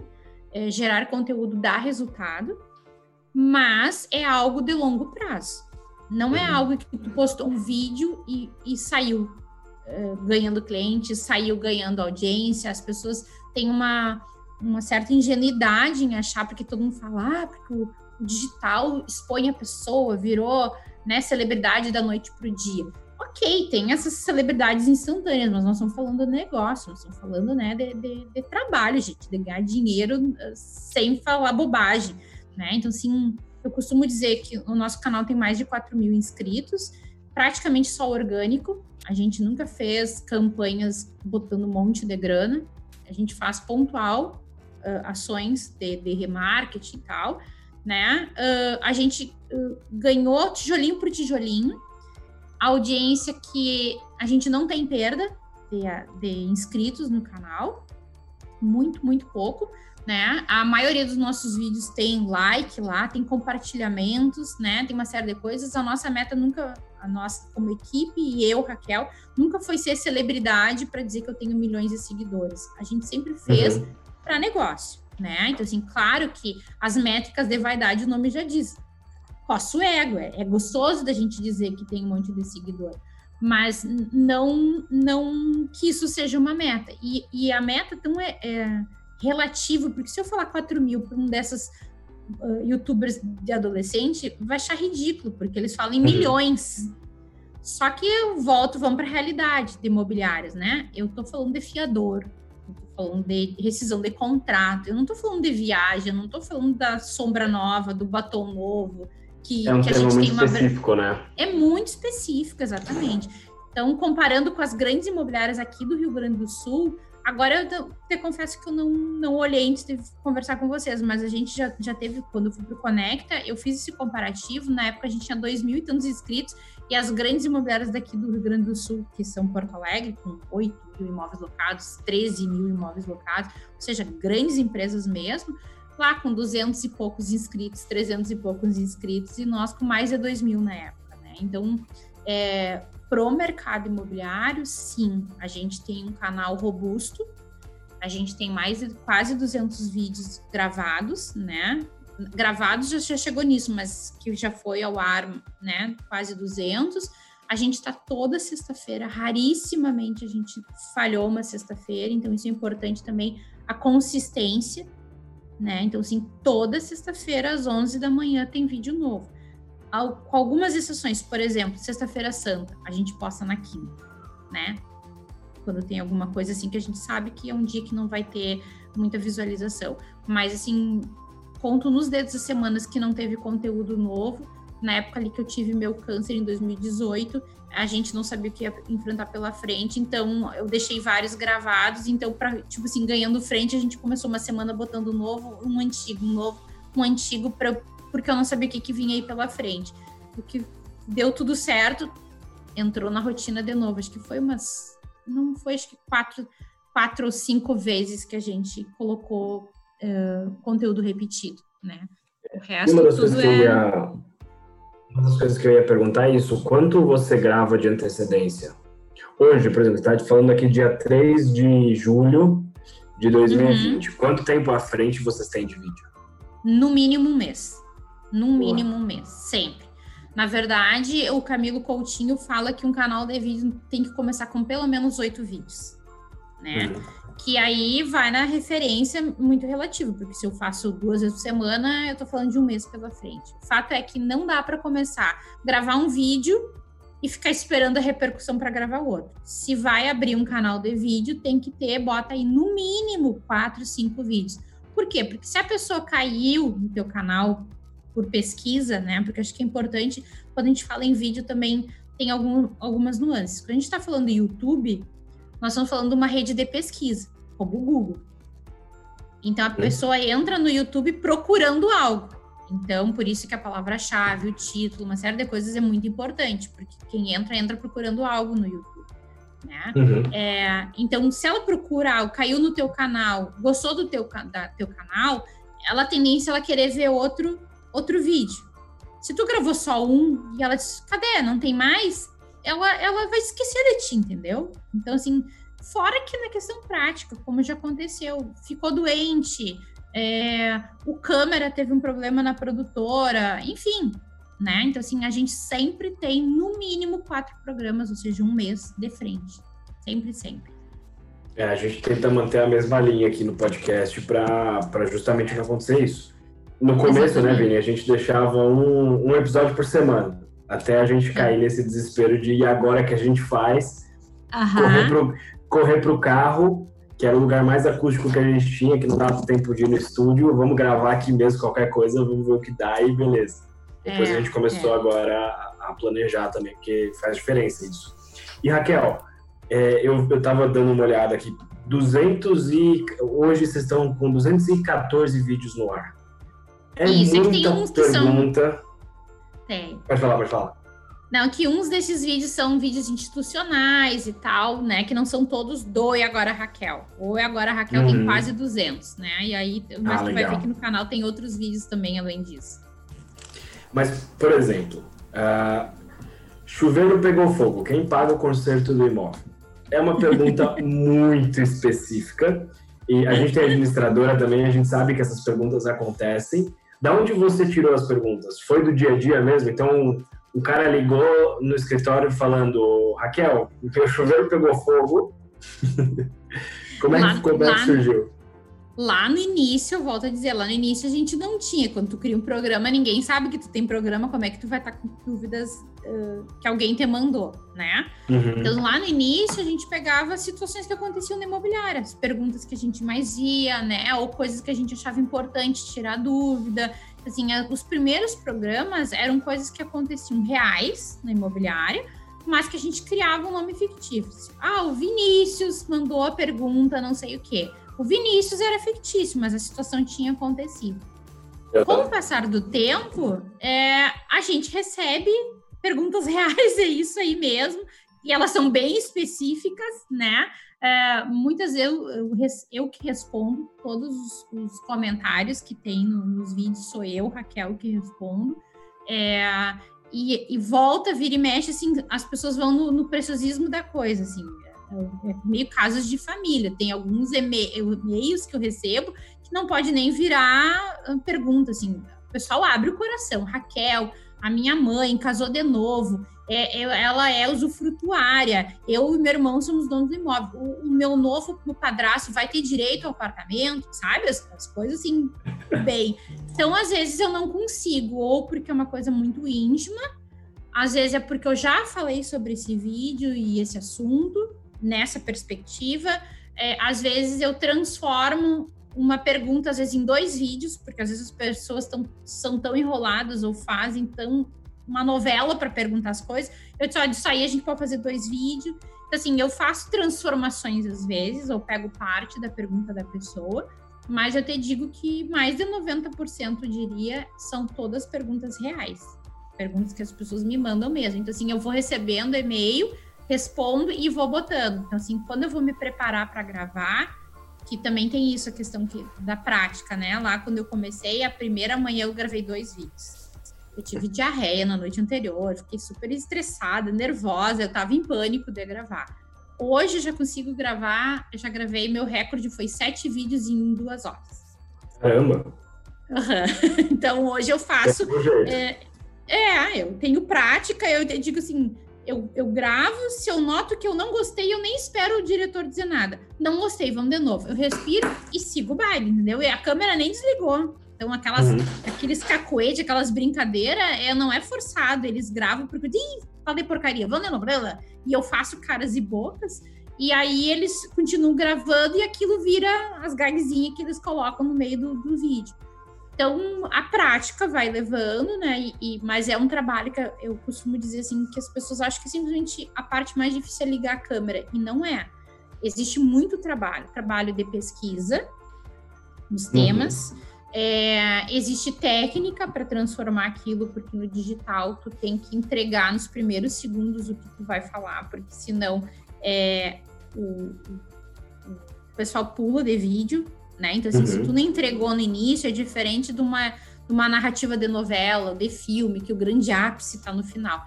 [SPEAKER 3] é, gerar conteúdo dá resultado, mas é algo de longo prazo. Não é uhum. algo que tu postou um vídeo e, e saiu é, ganhando clientes, saiu ganhando audiência. As pessoas têm uma, uma certa ingenuidade em achar, porque todo mundo fala, ah, porque o, o digital expõe a pessoa, virou né, celebridade da noite para o dia. Ok, tem essas celebridades instantâneas, mas nós estamos falando de negócio, nós estamos falando né, de, de, de trabalho, gente, de ganhar dinheiro eh, sem falar bobagem. Né? Então, assim, eu costumo dizer que o nosso canal tem mais de 4 mil inscritos, praticamente só orgânico. A gente nunca fez campanhas botando um monte de grana. A gente faz pontual uh, ações de, de remarketing e tal né? Uh, a gente uh, ganhou tijolinho por tijolinho. A audiência que a gente não tem perda de, de inscritos no canal, muito, muito pouco, né? A maioria dos nossos vídeos tem like lá, tem compartilhamentos, né? Tem uma série de coisas. A nossa meta nunca, a nossa como equipe e eu, Raquel, nunca foi ser celebridade para dizer que eu tenho milhões de seguidores. A gente sempre fez uhum. para negócio né? Então, assim, claro que as métricas de vaidade, o nome já diz. Coça o ego, é, é gostoso da gente dizer que tem um monte de seguidor, mas não, não que isso seja uma meta. E, e a meta, então, é, é relativa, porque se eu falar 4 mil para um dessas uh, youtubers de adolescente, vai achar ridículo, porque eles falam em uhum. milhões. Só que eu volto, vamos para a realidade de imobiliários, né? Eu estou falando de fiador, falando de rescisão de contrato, eu não estou falando de viagem, eu não estou falando da sombra nova, do batom novo, que,
[SPEAKER 1] é um
[SPEAKER 3] que
[SPEAKER 1] a gente tem uma. específico, né?
[SPEAKER 3] É muito específico, exatamente. Então, comparando com as grandes imobiliárias aqui do Rio Grande do Sul, agora eu te confesso que eu não, não olhei antes de conversar com vocês, mas a gente já, já teve, quando eu fui para o Conecta, eu fiz esse comparativo, na época a gente tinha dois mil e tantos inscritos, e as grandes imobiliárias daqui do Rio Grande do Sul, que são Porto Alegre, com 8 mil imóveis locados, 13 mil imóveis locados, ou seja, grandes empresas mesmo, lá com 200 e poucos inscritos, 300 e poucos inscritos, e nós com mais de 2 mil na época, né? Então, é, pro mercado imobiliário, sim, a gente tem um canal robusto, a gente tem mais de quase 200 vídeos gravados, né? gravados já, chegou nisso, mas que já foi ao ar, né, quase 200. A gente está toda sexta-feira, rarissimamente a gente falhou uma sexta-feira, então isso é importante também, a consistência, né? Então, assim, toda sexta-feira às 11 da manhã tem vídeo novo. Com algumas exceções, por exemplo, sexta-feira santa, a gente posta na quinta, né? Quando tem alguma coisa assim que a gente sabe que é um dia que não vai ter muita visualização. Mas, assim, conto nos dedos as semanas que não teve conteúdo novo na época ali que eu tive meu câncer em 2018, a gente não sabia o que ia enfrentar pela frente, então eu deixei vários gravados, então para tipo assim, ganhando frente, a gente começou uma semana botando um novo, um antigo, um novo, um antigo para porque eu não sabia o que, que vinha aí pela frente. O que deu tudo certo, entrou na rotina de novo, acho que foi umas não foi acho que quatro, quatro ou cinco vezes que a gente colocou uh, conteúdo repetido, né?
[SPEAKER 1] O resto tudo é... Uma das coisas que eu ia perguntar é isso: quanto você grava de antecedência? Hoje, por exemplo, você está falando aqui dia 3 de julho de 2020. Uhum. Quanto tempo à frente vocês têm de vídeo?
[SPEAKER 3] No mínimo um mês. No mínimo um mês, sempre. Na verdade, o Camilo Coutinho fala que um canal de vídeo tem que começar com pelo menos oito vídeos, né? Uhum que aí vai na referência muito relativa, porque se eu faço duas vezes por semana, eu tô falando de um mês pela frente. O fato é que não dá para começar a gravar um vídeo e ficar esperando a repercussão para gravar outro. Se vai abrir um canal de vídeo, tem que ter, bota aí no mínimo quatro, cinco vídeos. Por quê? Porque se a pessoa caiu no teu canal por pesquisa, né? Porque acho que é importante, quando a gente fala em vídeo também tem algum, algumas nuances. Quando a gente está falando do YouTube, nós estamos falando de uma rede de pesquisa, como o Google. Então a pessoa entra no YouTube procurando algo. Então, por isso que a palavra-chave, o título, uma série de coisas é muito importante, porque quem entra, entra procurando algo no YouTube. Né? Uhum. É, então, se ela procura algo, caiu no teu canal, gostou do teu, da, teu canal, ela tem tendência ela querer ver outro, outro vídeo. Se tu gravou só um e ela diz, cadê? Não tem mais? ela, ela vai esquecer de ti, entendeu? Então, assim, fora que na questão prática, como já aconteceu, ficou doente, é, o câmera teve um problema na produtora, enfim, né? Então, assim, a gente sempre tem no mínimo quatro programas, ou seja, um mês de frente. Sempre, sempre.
[SPEAKER 1] É, a gente tenta manter a mesma linha aqui no podcast para justamente não acontecer isso. No começo, né, Exatamente. né, Vini, a gente deixava um, um episódio por semana. Até a gente cair nesse desespero de e agora que a gente faz? Uhum. Correr, pro, correr pro carro, que era o lugar mais acústico que a gente tinha, que não dava tempo de ir no estúdio. Vamos gravar aqui mesmo qualquer coisa, vamos ver o que dá e beleza. Depois é, a gente começou é. agora a, a, planejar também, porque faz diferença isso. E Raquel, é, eu, eu tava dando uma olhada aqui. 200 e hoje vocês estão com 214 vídeos no ar. É Isso, muita tem uns que pergunta. São tem. Pode falar, pode falar.
[SPEAKER 3] Não, que uns desses vídeos são vídeos institucionais e tal, né? Que não são todos do E Agora Raquel. O E Agora Raquel uhum. tem quase 200, né? E aí, mas ah, tu vai ver que no canal tem outros vídeos também além disso.
[SPEAKER 1] Mas, por exemplo, uh, chuveiro pegou fogo, quem paga o conserto do imóvel? É uma pergunta <laughs> muito específica. E a gente tem administradora também, a gente sabe que essas perguntas acontecem. Da onde você tirou as perguntas? Foi do dia a dia mesmo? Então, o cara ligou no escritório falando: Raquel, o chuveiro pegou fogo. como é, lá, que, como é que surgiu?
[SPEAKER 3] Lá no início, eu volto a dizer, lá no início a gente não tinha. Quando tu cria um programa, ninguém sabe que tu tem programa, como é que tu vai estar com dúvidas uh, que alguém te mandou, né? Uhum. Então, lá no início, a gente pegava situações que aconteciam na imobiliária, as perguntas que a gente mais ia, né? Ou coisas que a gente achava importante tirar dúvida. Assim, os primeiros programas eram coisas que aconteciam reais na imobiliária, mas que a gente criava um nome fictício. Ah, o Vinícius mandou a pergunta, não sei o quê. O Vinícius era fictício, mas a situação tinha acontecido. Com o passar do tempo, é, a gente recebe perguntas <laughs> reais, é isso aí mesmo, e elas são bem específicas, né? É, muitas eu, eu, eu, que respondo todos os, os comentários que tem no, nos vídeos, sou eu, Raquel, que respondo. É, e, e, volta, vira e mexe, assim, as pessoas vão no, no preciosismo da coisa, assim é meio casos de família. Tem alguns e-mails que eu recebo que não pode nem virar ah, pergunta, assim. O pessoal abre o coração. Raquel, a minha mãe casou de novo, é, é, ela é usufrutuária, eu e meu irmão somos donos do imóvel, o, o meu novo padrasto vai ter direito ao apartamento, sabe? As, as, coisas assim, bem. Então, às vezes eu não consigo, ou porque é uma coisa muito íntima, às vezes é porque eu já falei sobre esse vídeo e esse assunto, nessa perspectiva, é, às vezes eu transformo uma pergunta, às vezes, em dois vídeos, porque às vezes as pessoas tão, são tão enroladas ou fazem tão uma novela para perguntar as coisas. Eu disse, olha, disso aí a gente pode fazer dois vídeos. Então, assim, eu faço transformações às vezes, ou pego parte da pergunta da pessoa, mas eu te digo que mais de 90%, diria, são todas perguntas reais. Perguntas que as pessoas me mandam mesmo. Então, assim, eu vou recebendo e-mail, respondo e vou botando. Então, assim, quando eu vou me preparar para gravar, que também tem isso, a questão que, da prática, né? Lá quando eu comecei, a primeira manhã eu gravei dois vídeos. Eu tive diarreia na noite anterior, fiquei super estressada, nervosa, eu tava em pânico de gravar. Hoje eu já consigo gravar, eu já gravei, meu recorde foi sete vídeos em duas horas.
[SPEAKER 1] Caramba!
[SPEAKER 3] Uhum. <laughs> Então hoje eu faço. É, é, eu tenho prática, eu digo assim, eu, eu gravo, se eu noto que eu não gostei, eu nem espero o diretor dizer nada. Não gostei, vamos de novo. Eu respiro e sigo o baile, entendeu? E a câmera nem desligou. Então, aquelas, uhum. aqueles cacoetes, aquelas brincadeiras, é, não é forçado. Eles gravam porque, ih, falei porcaria, vamos de novo. E eu faço caras e bocas. E aí eles continuam gravando e aquilo vira as gagzinhas que eles colocam no meio do, do vídeo. Então, a prática vai levando, né? E, e, mas é um trabalho que eu costumo dizer assim, que as pessoas acham que simplesmente a parte mais difícil é ligar a câmera. E não é. Existe muito trabalho. Trabalho de pesquisa nos uhum. temas. É, existe técnica para transformar aquilo, porque no digital tu tem que entregar nos primeiros segundos o que tu vai falar, porque senão é, o, o pessoal pula de vídeo né? Então, assim, uhum. se tu não entregou no início, é diferente de uma, de uma narrativa de novela, de filme, que o grande ápice está no final.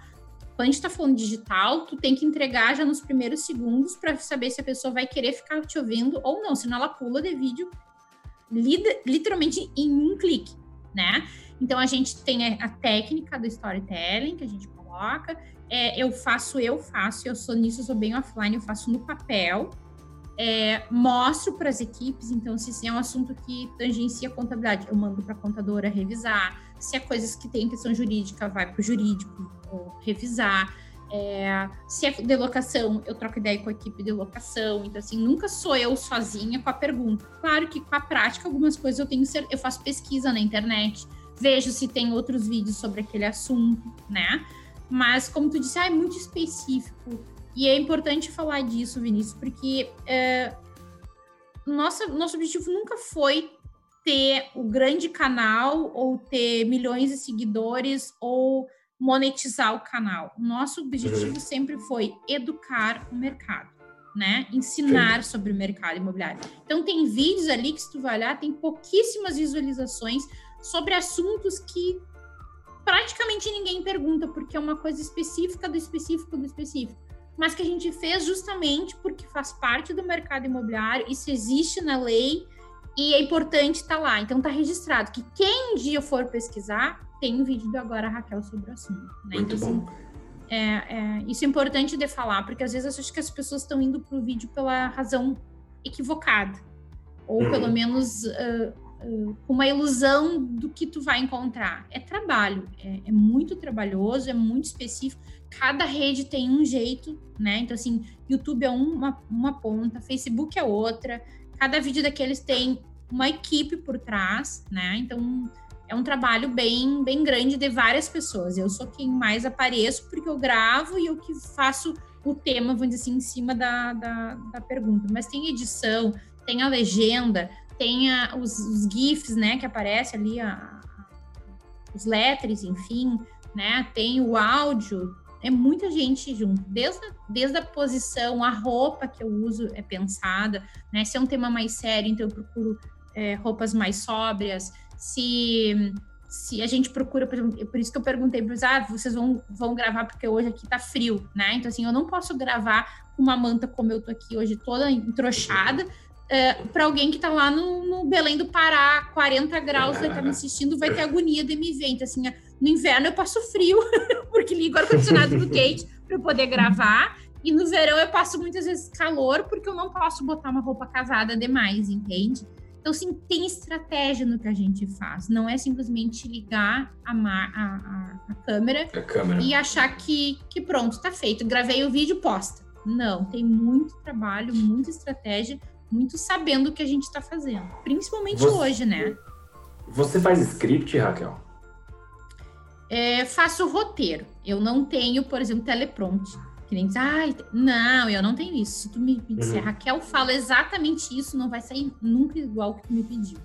[SPEAKER 3] Quando a gente está falando digital, tu tem que entregar já nos primeiros segundos para saber se a pessoa vai querer ficar te ouvindo ou não, senão ela pula de vídeo literalmente em um clique, né? Então a gente tem a técnica do storytelling que a gente coloca. É, eu faço, eu faço, eu sou nisso, eu sou bem offline, eu faço no papel, é, mostro para as equipes, então, se é um assunto que tangencia a contabilidade, eu mando para a contadora revisar. Se é coisas que tem questão jurídica, vai para o jurídico revisar. É, se é de locação, eu troco ideia com a equipe de locação. Então, assim, nunca sou eu sozinha com a pergunta. Claro que com a prática, algumas coisas eu tenho eu faço pesquisa na internet, vejo se tem outros vídeos sobre aquele assunto, né? Mas, como tu disse, ah, é muito específico. E é importante falar disso, Vinícius, porque é, nossa, nosso objetivo nunca foi ter o grande canal ou ter milhões de seguidores ou monetizar o canal. Nosso objetivo uhum. sempre foi educar o mercado, né? Ensinar Sim. sobre o mercado imobiliário. Então tem vídeos ali que se tu vai olhar, tem pouquíssimas visualizações sobre assuntos que praticamente ninguém pergunta, porque é uma coisa específica do específico do específico mas que a gente fez justamente porque faz parte do mercado imobiliário, isso existe na lei e é importante estar tá lá. Então está registrado que quem um dia for pesquisar, tem um vídeo do Agora Raquel sobre o assunto. Né?
[SPEAKER 1] Muito
[SPEAKER 3] então,
[SPEAKER 1] bom.
[SPEAKER 3] Assim, é, é, isso é importante de falar, porque às vezes eu acho que as pessoas estão indo para o vídeo pela razão equivocada. Ou uhum. pelo menos uh, uh, uma ilusão do que tu vai encontrar. É trabalho, é, é muito trabalhoso, é muito específico cada rede tem um jeito, né? Então, assim, YouTube é uma, uma ponta, Facebook é outra, cada vídeo daqueles tem uma equipe por trás, né? Então, é um trabalho bem, bem grande de várias pessoas. Eu sou quem mais apareço porque eu gravo e eu que faço o tema, vamos dizer assim, em cima da, da, da pergunta. Mas tem edição, tem a legenda, tem a, os, os, GIFs, né, que aparece ali, a, os letters, enfim, né? Tem o áudio, é muita gente junto, desde, desde a posição, a roupa que eu uso é pensada, né? Se é um tema mais sério, então eu procuro é, roupas mais sóbrias. Se, se a gente procura, por, exemplo, por isso que eu perguntei para ah, vocês vão, vão gravar porque hoje aqui tá frio, né? Então, assim, eu não posso gravar com uma manta como eu tô aqui hoje, toda entrochada, é, para alguém que está lá no, no, Belém do Pará, 40 graus, vai estar tá me assistindo, vai ter agonia de me ver. Então, assim, No inverno eu passo frio, <laughs> porque ligo o ar-condicionado no quente para poder gravar. E no verão eu passo muitas vezes calor, porque eu não posso botar uma roupa casada demais, entende? Então, sim, tem estratégia no que a gente faz. Não é simplesmente ligar a, a, a, câmera,
[SPEAKER 1] a câmera,
[SPEAKER 3] e achar que, que pronto, tá feito. Gravei o vídeo, posta. Não, tem muito trabalho, muita estratégia, muito sabendo o que a gente está fazendo. Principalmente você, hoje, né?
[SPEAKER 1] Você faz script, Raquel?
[SPEAKER 3] É, faço roteiro. Eu não tenho, por exemplo, teleprompter. Que nem diz, ah, não, eu não tenho isso. Se tu me, me disser, uhum. Raquel, fala exatamente isso, não vai sair nunca igual que tu me pediu.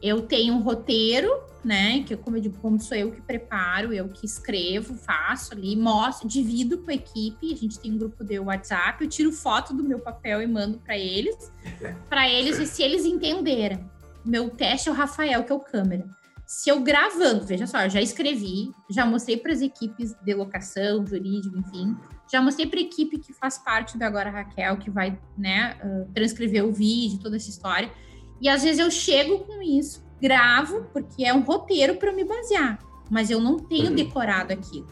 [SPEAKER 3] Eu tenho um roteiro, né? Que, como eu digo, como sou eu que preparo, eu que escrevo, faço ali, mostro, divido com a equipe. A gente tem um grupo de WhatsApp, eu tiro foto do meu papel e mando para eles, para eles, se eles entenderem. Meu teste é o Rafael, que é o câmera. Se eu gravando, veja só, eu já escrevi, já mostrei para as equipes de locação, jurídico, enfim, já mostrei para a equipe que faz parte do Agora Raquel, que vai, né, uh, transcrever o vídeo, toda essa história e às vezes eu chego com isso, gravo, porque é um roteiro para me basear, mas eu não tenho uhum. decorado aquilo.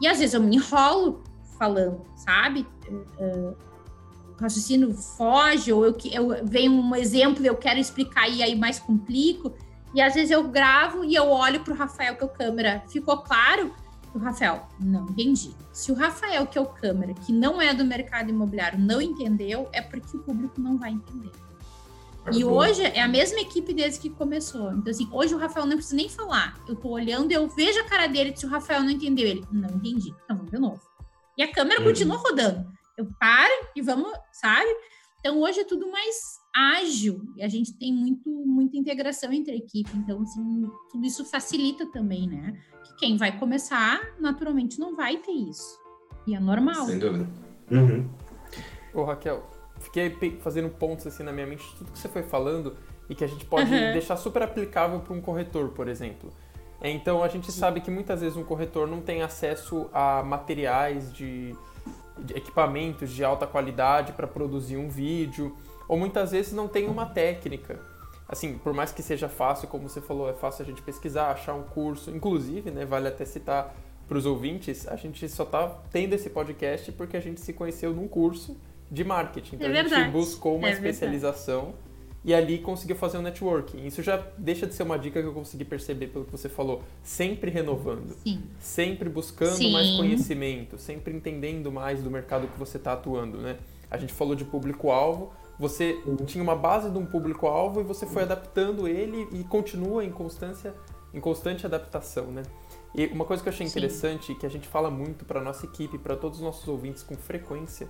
[SPEAKER 3] E às vezes eu me enrolo falando, sabe? Uh, o raciocínio foge, ou eu, eu venho um exemplo, eu quero explicar e aí mais complico. E às vezes eu gravo e eu olho para o Rafael, que é o câmera. Ficou claro? O Rafael, não entendi. Se o Rafael, que é o câmera, que não é do mercado imobiliário, não entendeu, é porque o público não vai entender. E hoje é a mesma equipe desde que começou. Então, assim, hoje o Rafael não precisa nem falar. Eu tô olhando eu vejo a cara dele se o Rafael não entendeu. Ele, não entendi. Então vamos de novo. E a câmera uhum. continua rodando. Eu paro e vamos, sabe? Então hoje é tudo mais ágil. E a gente tem muito, muita integração entre a equipe. Então, assim, tudo isso facilita também, né? Que quem vai começar, naturalmente, não vai ter isso. E é normal.
[SPEAKER 1] Sem dúvida. Uhum.
[SPEAKER 2] Ô, Raquel, fiquei fazendo pontos assim na minha mente de tudo que você foi falando e que a gente pode uhum. deixar super aplicável para um corretor, por exemplo. É, então a gente sabe que muitas vezes um corretor não tem acesso a materiais de, de equipamentos de alta qualidade para produzir um vídeo, ou muitas vezes não tem uma técnica. Assim, por mais que seja fácil, como você falou, é fácil a gente pesquisar, achar um curso. Inclusive, né, vale até citar para os ouvintes, a gente só está tendo esse podcast porque a gente se conheceu num curso de marketing. Então é a gente buscou uma é especialização e ali conseguiu fazer um networking. Isso já deixa de ser uma dica que eu consegui perceber pelo que você falou. Sempre renovando.
[SPEAKER 3] Sim.
[SPEAKER 2] Sempre buscando Sim. mais conhecimento, sempre entendendo mais do mercado que você está atuando, né? A gente falou de público-alvo, você tinha uma base de um público-alvo e você foi adaptando ele e continua em constância, em constante adaptação, né? E uma coisa que eu achei interessante que a gente fala muito para nossa equipe, para todos os nossos ouvintes com frequência,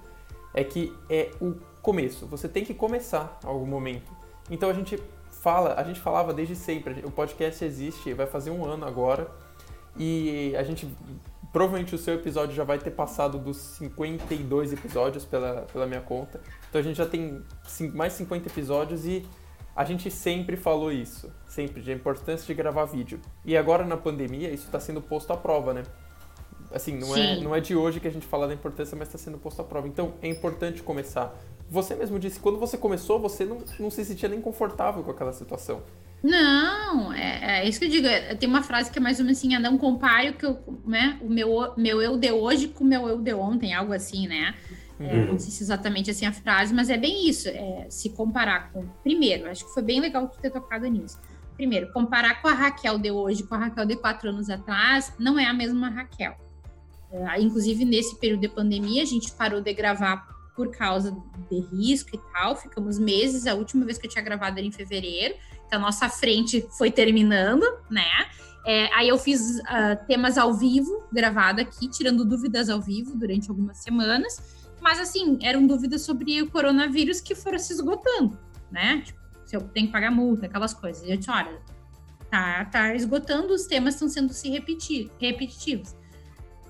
[SPEAKER 2] é que é o começo. Você tem que começar algum momento. Então a gente fala, a gente falava desde sempre. O podcast existe, vai fazer um ano agora. E a gente provavelmente o seu episódio já vai ter passado dos 52 episódios pela, pela minha conta. Então a gente já tem mais 50 episódios e a gente sempre falou isso, sempre, de a importância de gravar vídeo. E agora na pandemia isso está sendo posto à prova, né? Assim, não é, não é de hoje que a gente fala da importância, mas está sendo posto à prova. Então, é importante começar. Você mesmo disse, quando você começou, você não, não se sentia nem confortável com aquela situação.
[SPEAKER 3] Não, é, é isso que eu digo. É, tem uma frase que é mais ou menos assim, é não compare o, que eu, né, o meu, meu eu de hoje com o meu eu de ontem, algo assim, né? É, uhum. não sei se exatamente assim a frase, mas é bem isso. É, se comparar com. Primeiro, acho que foi bem legal tu ter tocado nisso. Primeiro, comparar com a Raquel de hoje, com a Raquel de quatro anos atrás, não é a mesma Raquel. É, inclusive, nesse período de pandemia, a gente parou de gravar por causa de risco e tal. Ficamos meses. A última vez que eu tinha gravado era em fevereiro. A nossa frente foi terminando, né? É, aí eu fiz uh, temas ao vivo, gravado aqui, tirando dúvidas ao vivo durante algumas semanas. Mas, assim, eram dúvidas sobre o coronavírus que foram se esgotando, né? Tipo, se eu tenho que pagar multa, aquelas coisas. E eu disse, olha, tá, tá esgotando, os temas estão sendo se repetir, repetitivos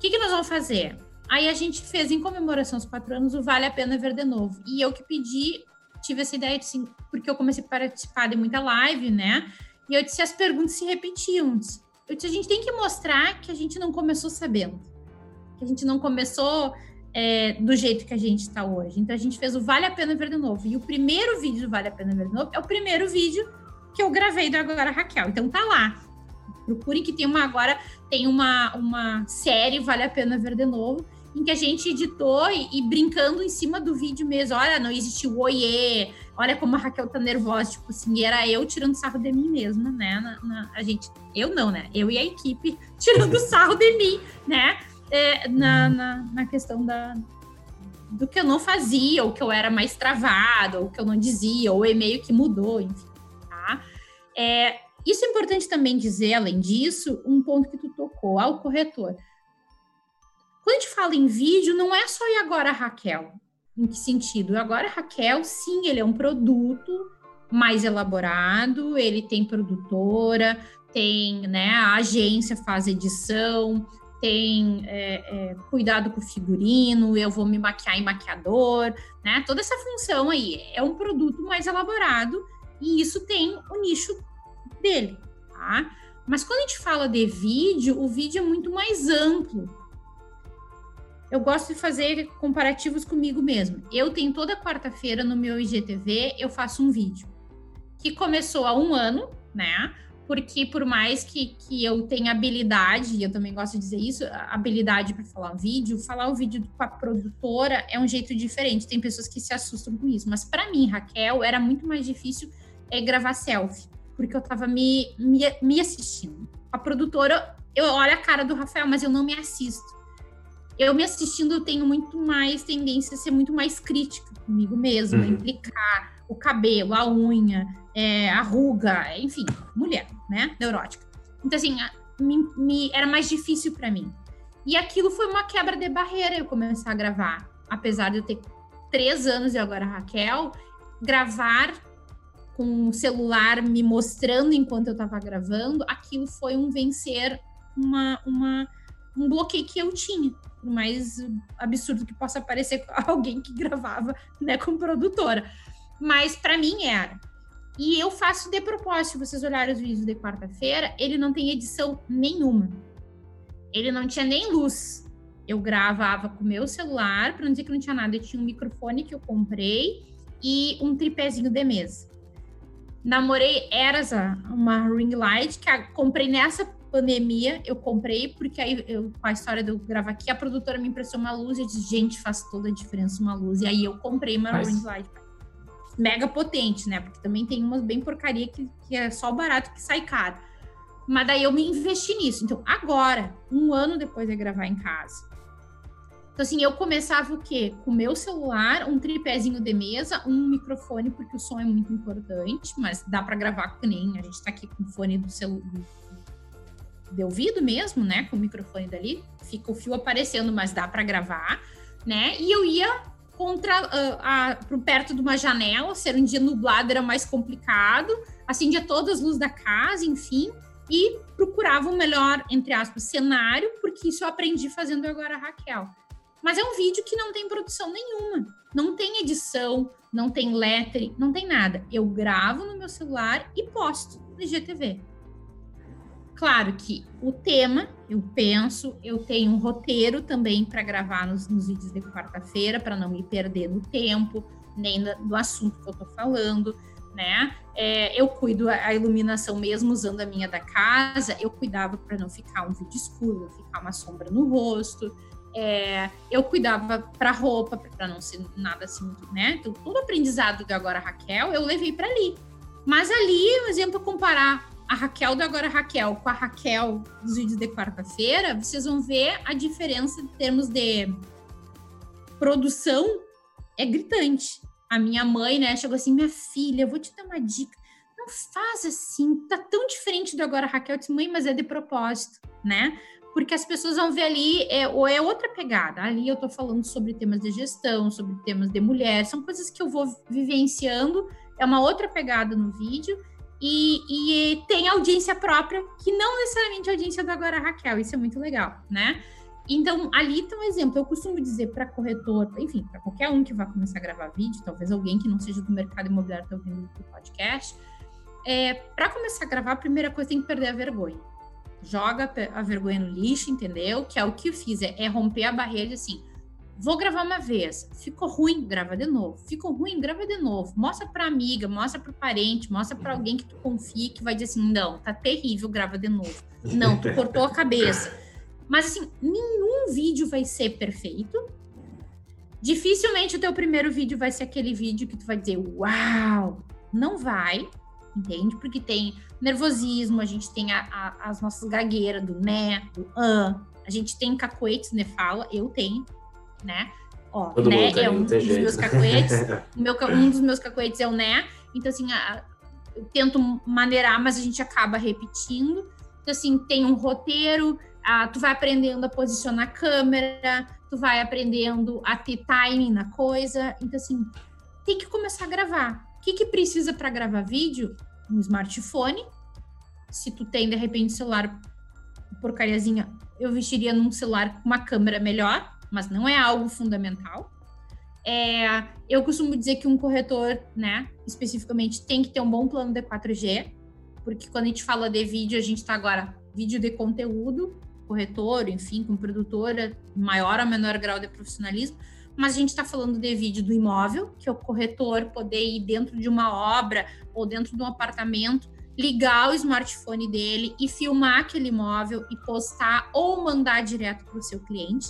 [SPEAKER 3] que, que nós vamos fazer? Aí a gente fez em comemoração aos quatro anos o Vale a Pena Ver de Novo. E eu que pedi, tive essa ideia, assim, porque eu comecei a participar de muita live, né? E eu disse, as perguntas se repetiam. Eu disse, a gente tem que mostrar que a gente não começou sabendo. Que a gente não começou é, do jeito que a gente está hoje. Então a gente fez o Vale a Pena Ver de Novo. E o primeiro vídeo do Vale a Pena Ver de Novo é o primeiro vídeo que eu gravei do Agora Raquel. Então tá lá Procurem que tem uma agora, tem uma, uma série, vale a pena ver de novo, em que a gente editou e, e brincando em cima do vídeo mesmo. Olha, não existiu oiê, olha como a Raquel tá nervosa, tipo assim, era eu tirando sarro de mim mesma, né? Na, na, a gente, eu não, né? Eu e a equipe <laughs> tirando sarro de mim, né? É, na, na, na questão da, do que eu não fazia, ou que eu era mais travada, ou que eu não dizia, ou o e-mail que mudou, enfim, tá? É, isso é importante também dizer, além disso, um ponto que tu tocou, ao corretor. Quando a gente fala em vídeo, não é só e agora Raquel. Em que sentido? Agora Raquel, sim, ele é um produto mais elaborado, ele tem produtora, tem, né, a agência faz edição, tem é, é, cuidado com o figurino, eu vou me maquiar em maquiador, né? Toda essa função aí é um produto mais elaborado e isso tem o nicho dele, tá? Mas quando a gente fala de vídeo, o vídeo é muito mais amplo. Eu gosto de fazer comparativos comigo mesmo. Eu tenho toda quarta-feira no meu IGTV, eu faço um vídeo que começou há um ano, né? porque por mais que, que eu tenha habilidade, e eu também gosto de dizer isso, habilidade para falar um vídeo, falar o vídeo com a produtora é um jeito diferente. Tem pessoas que se assustam com isso, mas para mim, Raquel, era muito mais difícil é, gravar selfie, porque eu estava me, me, me assistindo. A produtora, eu olho a cara do Rafael, mas eu não me assisto. Eu me assistindo, eu tenho muito mais tendência a ser muito mais crítica comigo mesma, uhum. implicar o cabelo, a unha, é, a ruga, enfim, mulher, né? Neurótica. Então, assim, me, me, era mais difícil para mim. E aquilo foi uma quebra de barreira eu começar a gravar. Apesar de eu ter três anos e agora Raquel, gravar com o celular me mostrando enquanto eu estava gravando, aquilo foi um vencer uma, uma, um bloqueio que eu tinha. Mais absurdo que possa parecer <laughs> alguém que gravava né, como produtora. Mas para mim era. E eu faço de propósito. Vocês olharem os vídeos de quarta-feira, ele não tem edição nenhuma. Ele não tinha nem luz. Eu gravava com meu celular, para não dizer que não tinha nada. Eu tinha um microfone que eu comprei e um tripézinho de mesa. Namorei Eras, uma ring light, que comprei nessa pandemia. Eu comprei porque aí, eu, com a história eu gravar aqui, a produtora me emprestou uma luz e eu disse, gente, faz toda a diferença uma luz. E aí eu comprei uma Mas... ring light mega potente, né? Porque também tem umas bem porcaria que, que é só barato que sai caro. Mas daí eu me investi nisso. Então, agora, um ano depois de gravar em casa. Então, assim, eu começava o quê? Com o meu celular, um tripézinho de mesa, um microfone, porque o som é muito importante, mas dá para gravar com nem. A gente tá aqui com o fone do celular. De ouvido mesmo, né? Com o microfone dali, fica o fio aparecendo, mas dá para gravar, né? E eu ia contra uh, a, perto de uma janela, ser um dia nublado era mais complicado, acendia todas as luzes da casa, enfim, e procurava o melhor, entre aspas, cenário, porque isso eu aprendi fazendo agora a Raquel. Mas é um vídeo que não tem produção nenhuma, não tem edição, não tem lettering, não tem nada. Eu gravo no meu celular e posto no IGTV. Claro que o tema, eu penso, eu tenho um roteiro também para gravar nos, nos, vídeos de quarta-feira, para não me perder no tempo, nem no assunto que eu estou falando, né? É, eu cuido a iluminação mesmo usando a minha da casa, eu cuidava para não ficar um vídeo escuro, não ficar uma sombra no rosto. É, eu cuidava para roupa, para não ser nada assim, né? Então, todo aprendizado de agora Raquel, eu levei para ali. Mas ali, por exemplo, comparar a Raquel do Agora Raquel com a Raquel dos vídeos de quarta-feira, vocês vão ver a diferença em termos de produção é gritante. A minha mãe, né, chegou assim: minha filha, eu vou te dar uma dica. Não faz assim, tá tão diferente do Agora Raquel. Eu disse, mãe, mas é de propósito, né? Porque as pessoas vão ver ali, é, ou é outra pegada. Ali eu tô falando sobre temas de gestão, sobre temas de mulher, são coisas que eu vou vivenciando, é uma outra pegada no vídeo e, e tem audiência própria, que não necessariamente a audiência do Agora Raquel, isso é muito legal, né? Então, ali tem um exemplo. Eu costumo dizer para corretor, enfim, para qualquer um que vá começar a gravar vídeo, talvez alguém que não seja do mercado imobiliário está ouvindo o podcast, é, para começar a gravar, a primeira coisa tem que perder a vergonha. Joga a vergonha no lixo, entendeu? Que é o que eu fiz, é, é romper a barreira de assim, Vou gravar uma vez. Ficou ruim, grava de novo. Ficou ruim, grava de novo. Mostra para amiga, mostra para parente, mostra para alguém que tu confie que vai dizer assim: "Não, tá terrível, grava de novo". Não, tu <laughs> cortou a cabeça. Mas assim, nenhum vídeo vai ser perfeito. Dificilmente o teu primeiro vídeo vai ser aquele vídeo que tu vai dizer: "Uau!". Não vai, entende? Porque tem nervosismo, a gente tem a, a, as nossas gagueiras do né, do an, a gente tem cacoetes, né, fala, eu tenho, né? Ó, Todo né é um dos jeito. meus cacoetes. <laughs> meu, um dos meus cacoetes é o né. Então, assim, a, eu tento maneirar, mas a gente acaba repetindo. Então, assim, tem um roteiro, a, tu vai aprendendo a posicionar a câmera, tu vai aprendendo a ter timing na coisa. Então, assim, tem que começar a gravar. O que, que precisa para gravar vídeo? Um smartphone. Se tu tem, de repente, celular porcariazinha, eu vestiria num celular com uma câmera melhor mas não é algo fundamental. É, eu costumo dizer que um corretor, né, especificamente, tem que ter um bom plano de 4G, porque quando a gente fala de vídeo, a gente está agora vídeo de conteúdo, corretor, enfim, com produtora, maior ou menor grau de profissionalismo, mas a gente está falando de vídeo do imóvel, que é o corretor poder ir dentro de uma obra ou dentro de um apartamento, ligar o smartphone dele e filmar aquele imóvel e postar ou mandar direto para o seu cliente.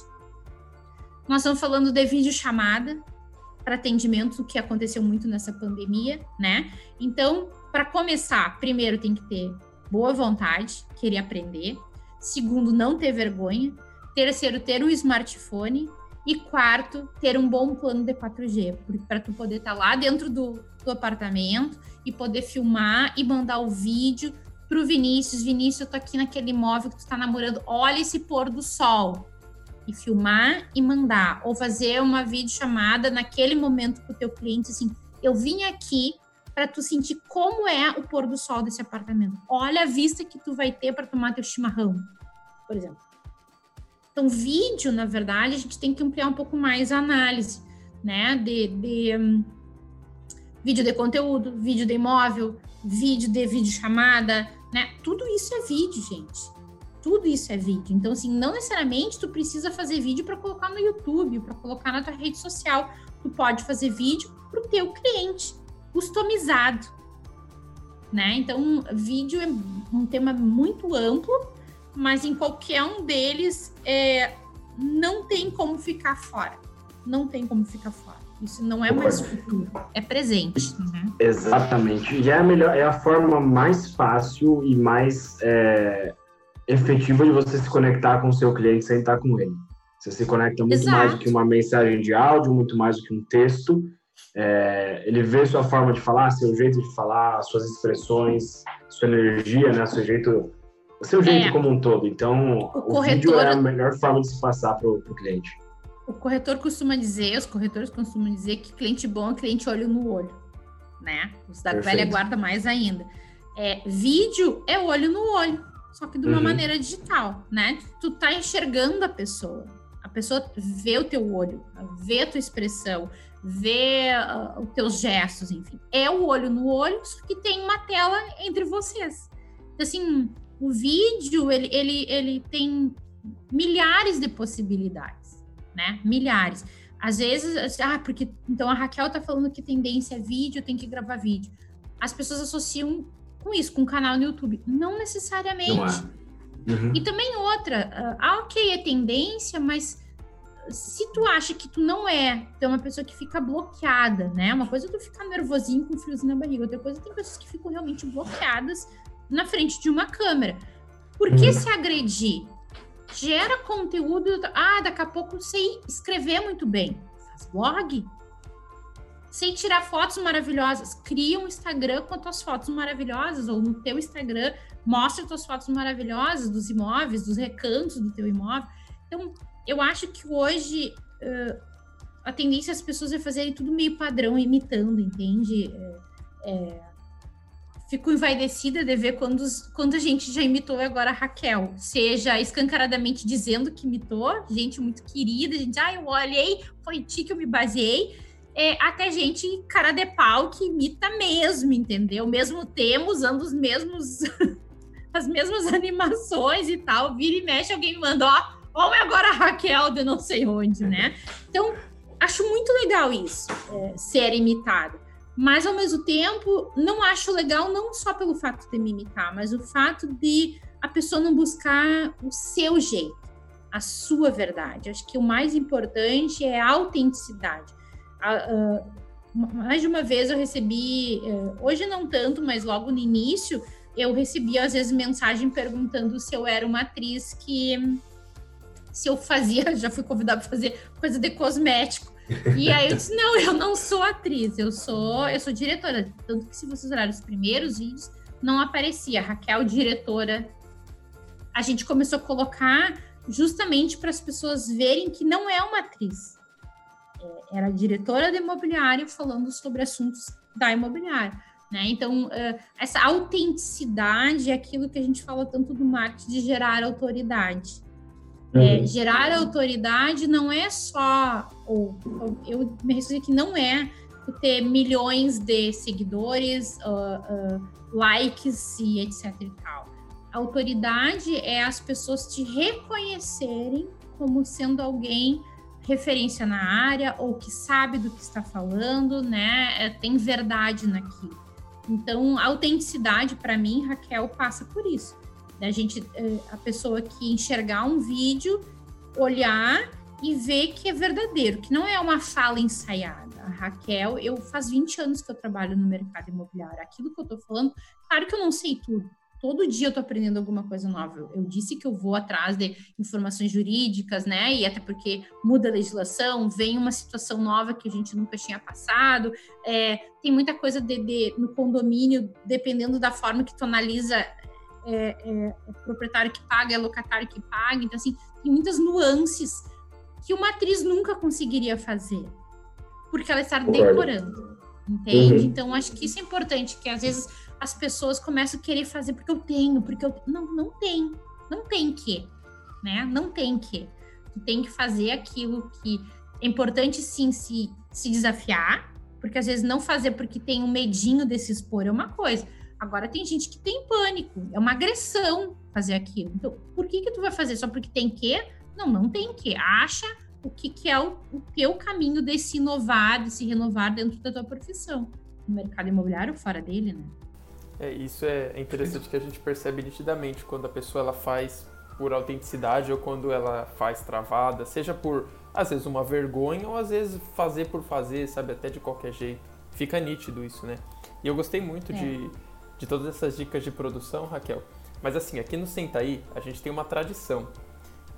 [SPEAKER 3] Nós estamos falando de vídeo chamada para atendimento, o que aconteceu muito nessa pandemia, né? Então, para começar, primeiro tem que ter boa vontade, querer aprender. Segundo, não ter vergonha. Terceiro, ter um smartphone. E quarto, ter um bom plano de 4G, para tu poder estar tá lá dentro do, do apartamento e poder filmar e mandar o vídeo para o Vinícius. Vinícius, eu tô aqui naquele imóvel que tu está namorando. Olha esse pôr do sol e filmar e mandar, ou fazer uma videochamada naquele momento com o teu cliente, assim, eu vim aqui para tu sentir como é o pôr do sol desse apartamento. Olha a vista que tu vai ter para tomar teu chimarrão, por exemplo. Então, vídeo, na verdade, a gente tem que ampliar um pouco mais a análise, né? De, de um, vídeo de conteúdo, vídeo de imóvel, vídeo de videochamada, né? Tudo isso é vídeo, gente tudo isso é vídeo. Então, assim, não necessariamente tu precisa fazer vídeo para colocar no YouTube, para colocar na tua rede social. Tu pode fazer vídeo para o teu cliente, customizado, né? Então, vídeo é um tema muito amplo, mas em qualquer um deles é, não tem como ficar fora. Não tem como ficar fora. Isso não é mais futuro, é presente. Né?
[SPEAKER 1] Exatamente. E é a melhor, é a forma mais fácil e mais é efetiva de você se conectar com o seu cliente sem estar com ele. Você se conecta muito Exato. mais do que uma mensagem de áudio, muito mais do que um texto. É, ele vê sua forma de falar, seu jeito de falar, suas expressões, sua energia, né, seu jeito, seu jeito é. como um todo. Então, o, o corretor... vídeo é a melhor forma de se passar para o cliente.
[SPEAKER 3] O corretor costuma dizer, os corretores costumam dizer que cliente bom é cliente olho no olho, né? Os da Perfeito. velha guarda mais ainda. É, vídeo é olho no olho só que de uma uhum. maneira digital, né? Tu tá enxergando a pessoa. A pessoa vê o teu olho, vê a tua expressão, vê uh, os teus gestos, enfim. É o olho no olho, só que tem uma tela entre vocês. Então, assim, o vídeo, ele, ele, ele tem milhares de possibilidades, né? Milhares. Às vezes, ah, porque então a Raquel tá falando que tendência é vídeo, tem que gravar vídeo. As pessoas associam com isso, com um canal no YouTube. Não necessariamente. Não é. Uhum. E também outra, ah, ok, é tendência, mas se tu acha que tu não é, tu é uma pessoa que fica bloqueada, né? Uma coisa é tu ficar nervosinho com friozinho na barriga, outra coisa tem pessoas que ficam realmente bloqueadas na frente de uma câmera. Por que uhum. se agredir? Gera conteúdo. Ah, daqui a pouco sei escrever muito bem. Faz blog, sem tirar fotos maravilhosas. Cria um Instagram com as tuas fotos maravilhosas, ou no teu Instagram, mostra as tuas fotos maravilhosas dos imóveis, dos recantos do teu imóvel. Então, eu acho que hoje uh, a tendência das pessoas é fazerem tudo meio padrão, imitando, entende? É, é, fico envaidecida de ver quando, quando a gente já imitou agora a Raquel, seja escancaradamente dizendo que imitou, gente muito querida, gente, ah, eu olhei, foi ti que eu me baseei, é, até gente cara de pau que imita mesmo, entendeu? Mesmo tema, usando os mesmos <laughs> as mesmas animações e tal. Vira e mexe, alguém me manda, ó, ou é agora a Raquel de não sei onde, né? Então, acho muito legal isso, é, ser imitado. Mas, ao mesmo tempo, não acho legal não só pelo fato de me imitar, mas o fato de a pessoa não buscar o seu jeito, a sua verdade. Acho que o mais importante é a autenticidade. Mais de uma vez eu recebi, é, hoje não tanto, mas logo no início, eu recebia às vezes mensagem perguntando se eu era uma atriz que se eu fazia, <laughs> já fui convidada para fazer coisa de cosmético. E aí eu disse: "Não, eu não sou atriz, eu sou, eu sou diretora". Tanto que se vocês olharem os primeiros vídeos, não aparecia Raquel diretora. A gente começou a colocar justamente para as pessoas verem que não é uma atriz. É, era diretora de imobiliário falando sobre assuntos da imobiliária. Né? Então, essa autenticidade é aquilo que a gente fala tanto do marketing de gerar autoridade. É, uhum. É, gerar autoridade não é só, ou, ou eu me respondi que não é ter milhões de seguidores, uh, uh, likes e etc e tal. Autoridade é as pessoas te reconhecerem como sendo alguém referência na área ou que sabe do que está falando, né? É, tem verdade naquilo. Então, a autenticidade, para mim, Raquel, passa por isso. A gente, eh, a pessoa que enxergar um vídeo, olhar e ver que é verdadeiro, que não é uma fala ensaiada. A Raquel, eu faz 20 anos que eu trabalho no mercado imobiliário. Aquilo que eu tô falando, claro que eu não sei tudo, todo dia eu tô aprendendo alguma coisa nova. Eu, eu, disse que eu vou atrás de informações jurídicas, né? E até porque muda a legislação, vem uma situação nova que a gente nunca tinha passado. É, tem muita coisa de, de, no condomínio, dependendo da forma que tu analisa, é, é, é proprietário que paga, é locatário que paga. Então, assim, tem muitas nuances que uma atriz nunca conseguiria fazer, porque ela está decorando, entende? Uhum. Então, acho que isso é importante, que às vezes as pessoas começam a querer fazer porque eu tenho, porque eu. Não, não tem. Não tem que. Né? Não tem que. Tu tem que fazer aquilo que é importante sim se, se desafiar, porque às vezes não fazer porque tem um medinho de se expor é uma coisa. Agora tem gente que tem pânico, é uma agressão fazer aquilo. Então, por que que tu vai fazer só porque tem que? Não, não tem que. Acha o que, que é o, o teu caminho de se inovar, de se renovar dentro da tua profissão. No mercado imobiliário, fora dele, né?
[SPEAKER 2] É, isso é interessante que a gente percebe nitidamente quando a pessoa ela faz por autenticidade ou quando ela faz travada, seja por às vezes uma vergonha ou às vezes fazer por fazer, sabe, até de qualquer jeito. Fica nítido isso, né? E eu gostei muito é. de, de todas essas dicas de produção, Raquel. Mas assim, aqui no Sentaí, a gente tem uma tradição,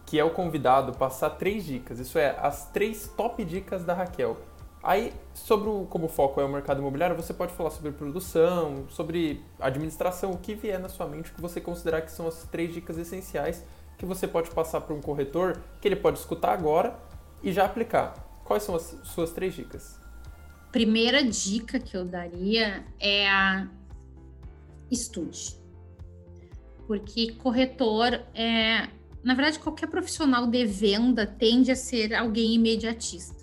[SPEAKER 2] que é o convidado passar três dicas. Isso é, as três top dicas da Raquel. Aí, sobre o, como o foco é o mercado imobiliário, você pode falar sobre produção, sobre administração, o que vier na sua mente, o que você considerar que são as três dicas essenciais que você pode passar para um corretor, que ele pode escutar agora e já aplicar. Quais são as suas três dicas?
[SPEAKER 3] Primeira dica que eu daria é a estude. Porque corretor é, na verdade, qualquer profissional de venda tende a ser alguém imediatista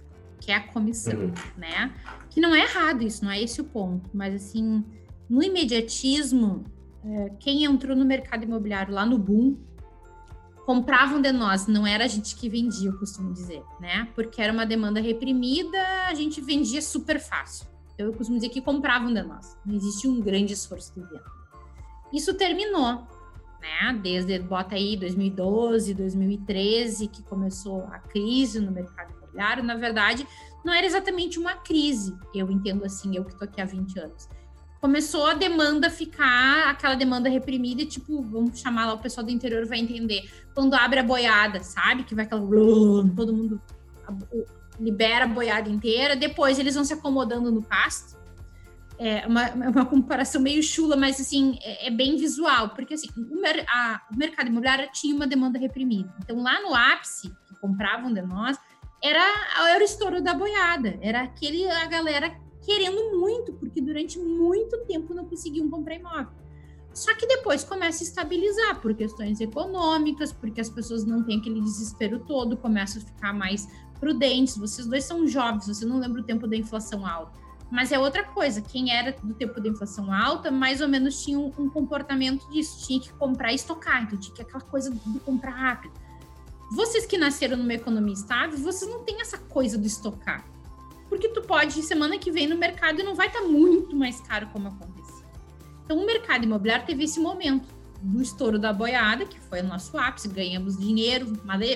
[SPEAKER 3] que é a comissão, uhum. né? Que não é errado isso, não é esse o ponto, mas assim, no imediatismo, é, quem entrou no mercado imobiliário lá no boom compravam de nós, não era a gente que vendia, eu costumo dizer, né? Porque era uma demanda reprimida, a gente vendia super fácil. Então eu costumo dizer que compravam de nós, não existia um grande esforço de venda. Isso terminou, né? Desde bota aí 2012, 2013 que começou a crise no mercado imobiliário, na verdade, não era exatamente uma crise, eu entendo assim, eu que estou aqui há 20 anos. Começou a demanda ficar, aquela demanda reprimida, tipo, vamos chamar lá o pessoal do interior vai entender. Quando abre a boiada, sabe? Que vai aquela. <laughs> Todo mundo libera a boiada inteira, depois eles vão se acomodando no pasto. É uma, é uma comparação meio chula, mas assim, é, é bem visual, porque assim, o, mer a, o mercado imobiliário tinha uma demanda reprimida. Então, lá no ápice, que compravam de nós, era, era o estouro da boiada. Era aquele a galera querendo muito, porque durante muito tempo não conseguiam comprar imóvel. Só que depois começa a estabilizar por questões econômicas, porque as pessoas não têm aquele desespero todo, começam a ficar mais prudentes. Vocês dois são jovens, você não lembra o tempo da inflação alta. Mas é outra coisa, quem era do tempo da inflação alta, mais ou menos tinha um, um comportamento disso, tinha que comprar e estocar, então tinha que aquela coisa de comprar rápido vocês que nasceram numa economia estável, vocês não têm essa coisa do estocar. Porque tu pode ir semana que vem no mercado e não vai estar tá muito mais caro como aconteceu. Então, o mercado imobiliário teve esse momento do estouro da boiada, que foi o nosso ápice, ganhamos dinheiro,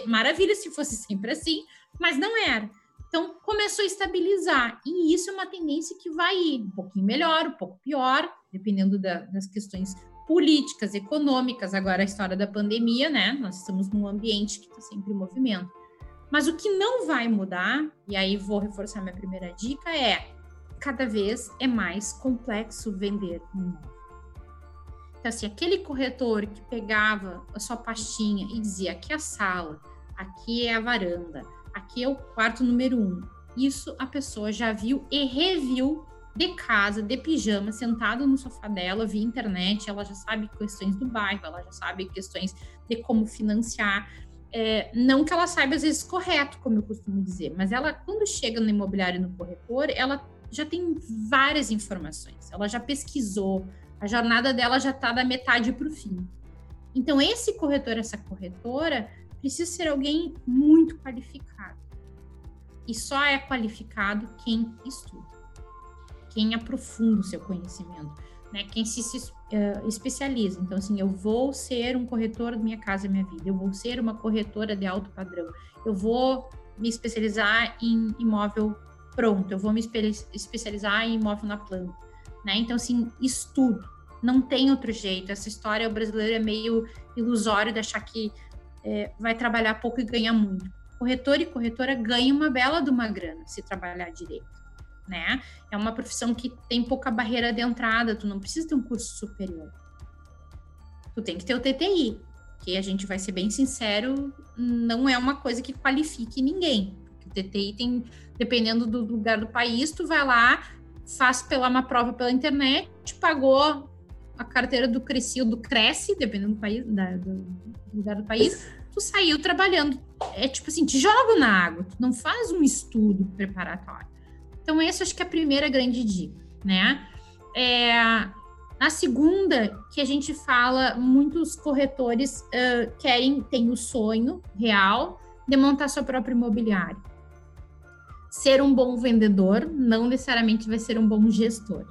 [SPEAKER 3] maravilha se fosse <laughs> sempre assim, mas não era. Então, começou a estabilizar. E isso é uma tendência que vai ir um pouquinho melhor, um pouco pior, dependendo da, das questões políticas, econômicas, agora a história da pandemia, né? Nós estamos num ambiente que está sempre em movimento. Mas o que não vai mudar, e aí vou reforçar minha primeira dica, é cada vez é mais complexo vender um imóvel. Então, assim, aquele corretor que pegava a sua pastinha e dizia aqui é a sala, aqui é a varanda, aqui é o quarto número um. Isso a pessoa já viu e reviu de casa, de pijama, sentado no sofá dela, via internet, ela já sabe questões do bairro, ela já sabe questões de como financiar. É, não que ela saiba às vezes correto, como eu costumo dizer, mas ela, quando chega no imobiliário no corretor, ela já tem várias informações, ela já pesquisou, a jornada dela já está da metade para o fim. Então, esse corretor, essa corretora, precisa ser alguém muito qualificado. E só é qualificado quem estuda quem aprofunda o seu conhecimento, né? Quem se, se uh, especializa. Então, assim, eu vou ser um corretor da minha casa, minha vida. Eu vou ser uma corretora de alto padrão. Eu vou me especializar em imóvel pronto. Eu vou me espe especializar em imóvel na planta, né? Então, assim, estudo. Não tem outro jeito. Essa história brasileira é meio ilusório de achar que é, vai trabalhar pouco e ganhar muito. Corretor e corretora ganham uma bela de uma grana se trabalhar direito né? É uma profissão que tem pouca barreira de entrada, tu não precisa ter um curso superior. Tu tem que ter o TTI, que a gente vai ser bem sincero, não é uma coisa que qualifique ninguém. O TTI tem, dependendo do lugar do país, tu vai lá, faz pela uma prova pela internet, pagou a carteira do Cresci do Cresce, dependendo do país, da, do lugar do país, <laughs> tu saiu trabalhando. É tipo assim, te joga na água, tu não faz um estudo preparatório. Então, essa acho que é a primeira grande dica, né? É, a segunda, que a gente fala, muitos corretores uh, querem, têm o sonho real de montar seu próprio imobiliário. Ser um bom vendedor não necessariamente vai ser um bom gestor.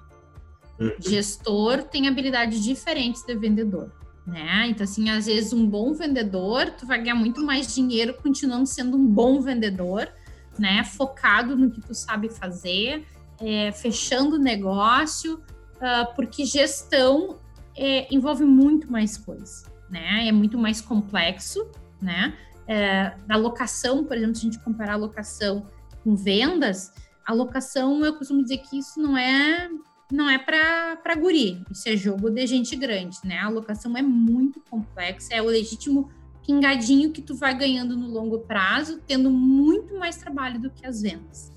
[SPEAKER 3] Uhum. Gestor tem habilidades diferentes de vendedor, né? Então, assim, às vezes um bom vendedor, tu vai ganhar muito mais dinheiro continuando sendo um bom vendedor né? Focado no que tu sabe fazer, é, fechando o negócio, uh, porque gestão é, envolve muito mais coisas, né? É muito mais complexo, né? É, a locação, por exemplo, se a gente comparar a locação com vendas, a locação, eu costumo dizer que isso não é não é para guri, isso é jogo de gente grande, né? A locação é muito complexa, é o legítimo pingadinho que tu vai ganhando no longo prazo, tendo muito mais trabalho do que as vendas.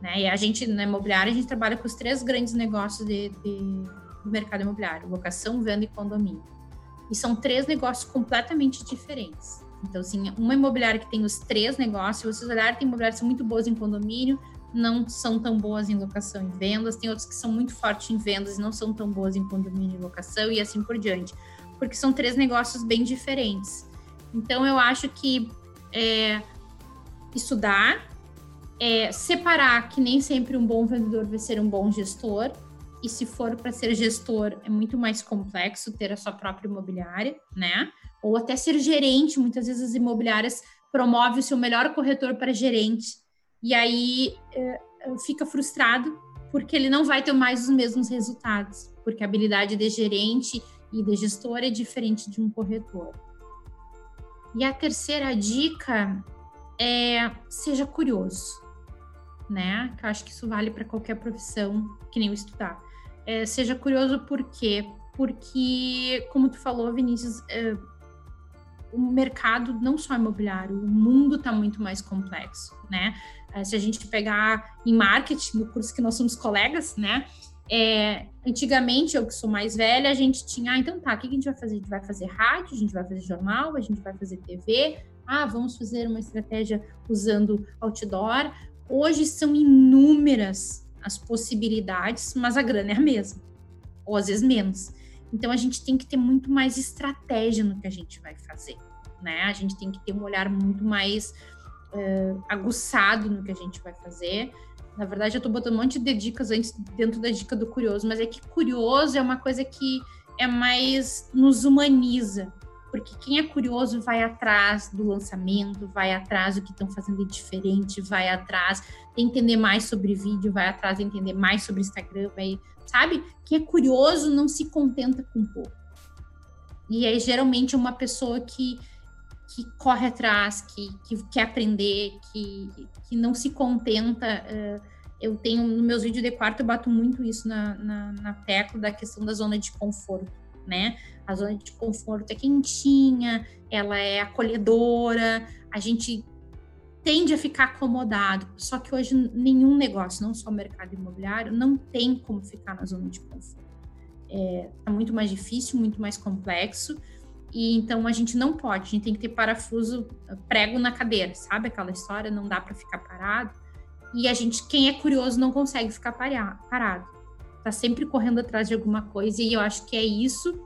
[SPEAKER 3] Né? E a gente, na imobiliária, a gente trabalha com os três grandes negócios de, de, do mercado imobiliário: locação, venda e condomínio. E são três negócios completamente diferentes. Então, assim, uma imobiliária que tem os três negócios, vocês olharem, tem imobiliárias que são muito boas em condomínio, não são tão boas em locação e vendas, tem outros que são muito fortes em vendas e não são tão boas em condomínio e locação, e assim por diante. Porque são três negócios bem diferentes. Então, eu acho que é, estudar, é, separar que nem sempre um bom vendedor vai ser um bom gestor, e se for para ser gestor, é muito mais complexo ter a sua própria imobiliária, né? Ou até ser gerente, muitas vezes as imobiliárias promovem o seu melhor corretor para gerente, e aí é, fica frustrado porque ele não vai ter mais os mesmos resultados, porque a habilidade de gerente e de gestor é diferente de um corretor. E a terceira dica é seja curioso, né? Que eu acho que isso vale para qualquer profissão, que nem o estudar. É, seja curioso por quê? Porque, como tu falou, Vinícius, é, o mercado, não só imobiliário, o mundo está muito mais complexo, né? É, se a gente pegar em marketing, no curso que nós somos colegas, né? É, antigamente, eu que sou mais velha, a gente tinha, ah, então tá, o que a gente vai fazer? A gente vai fazer rádio, a gente vai fazer jornal, a gente vai fazer TV, ah, vamos fazer uma estratégia usando outdoor. Hoje são inúmeras as possibilidades, mas a grana é a mesma, ou às vezes menos. Então a gente tem que ter muito mais estratégia no que a gente vai fazer, né? A gente tem que ter um olhar muito mais uh, aguçado no que a gente vai fazer. Na verdade, eu tô botando um monte de dicas antes dentro da dica do curioso, mas é que curioso é uma coisa que é mais nos humaniza, porque quem é curioso vai atrás do lançamento, vai atrás do que estão fazendo de diferente, vai atrás de entender mais sobre vídeo, vai atrás de entender mais sobre Instagram, vai, sabe? Quem é curioso não se contenta com pouco. E é geralmente uma pessoa que, que corre atrás, que, que quer aprender, que, que não se contenta. Uh, eu tenho, nos meus vídeos de quarto, eu bato muito isso na, na, na tecla da questão da zona de conforto, né? A zona de conforto é quentinha, ela é acolhedora, a gente tende a ficar acomodado. Só que hoje nenhum negócio, não só o mercado imobiliário, não tem como ficar na zona de conforto é tá muito mais difícil, muito mais complexo. E então a gente não pode, a gente tem que ter parafuso, prego na cadeira, sabe aquela história? Não dá para ficar parado. E a gente, quem é curioso, não consegue ficar parado. Tá sempre correndo atrás de alguma coisa. E eu acho que é isso,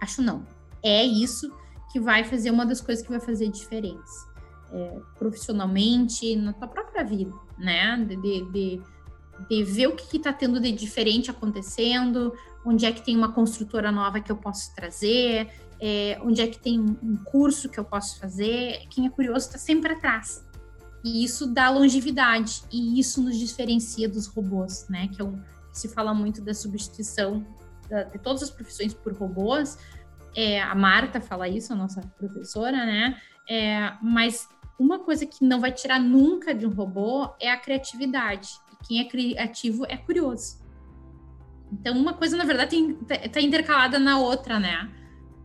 [SPEAKER 3] acho não, é isso que vai fazer uma das coisas que vai fazer diferença. É, profissionalmente, na tua própria vida, né? De, de, de, de ver o que está tendo de diferente acontecendo, onde é que tem uma construtora nova que eu posso trazer, é, onde é que tem um curso que eu posso fazer. Quem é curioso está sempre atrás. E isso dá longevidade, e isso nos diferencia dos robôs, né? Que, é um, se fala muito da substituição da, de todas as profissões por robôs. É, a Marta fala isso, a nossa professora, né? É, mas uma coisa que não vai tirar nunca de um robô é a criatividade. E quem é criativo é curioso. Então, uma coisa, na verdade, está tá intercalada na outra, né?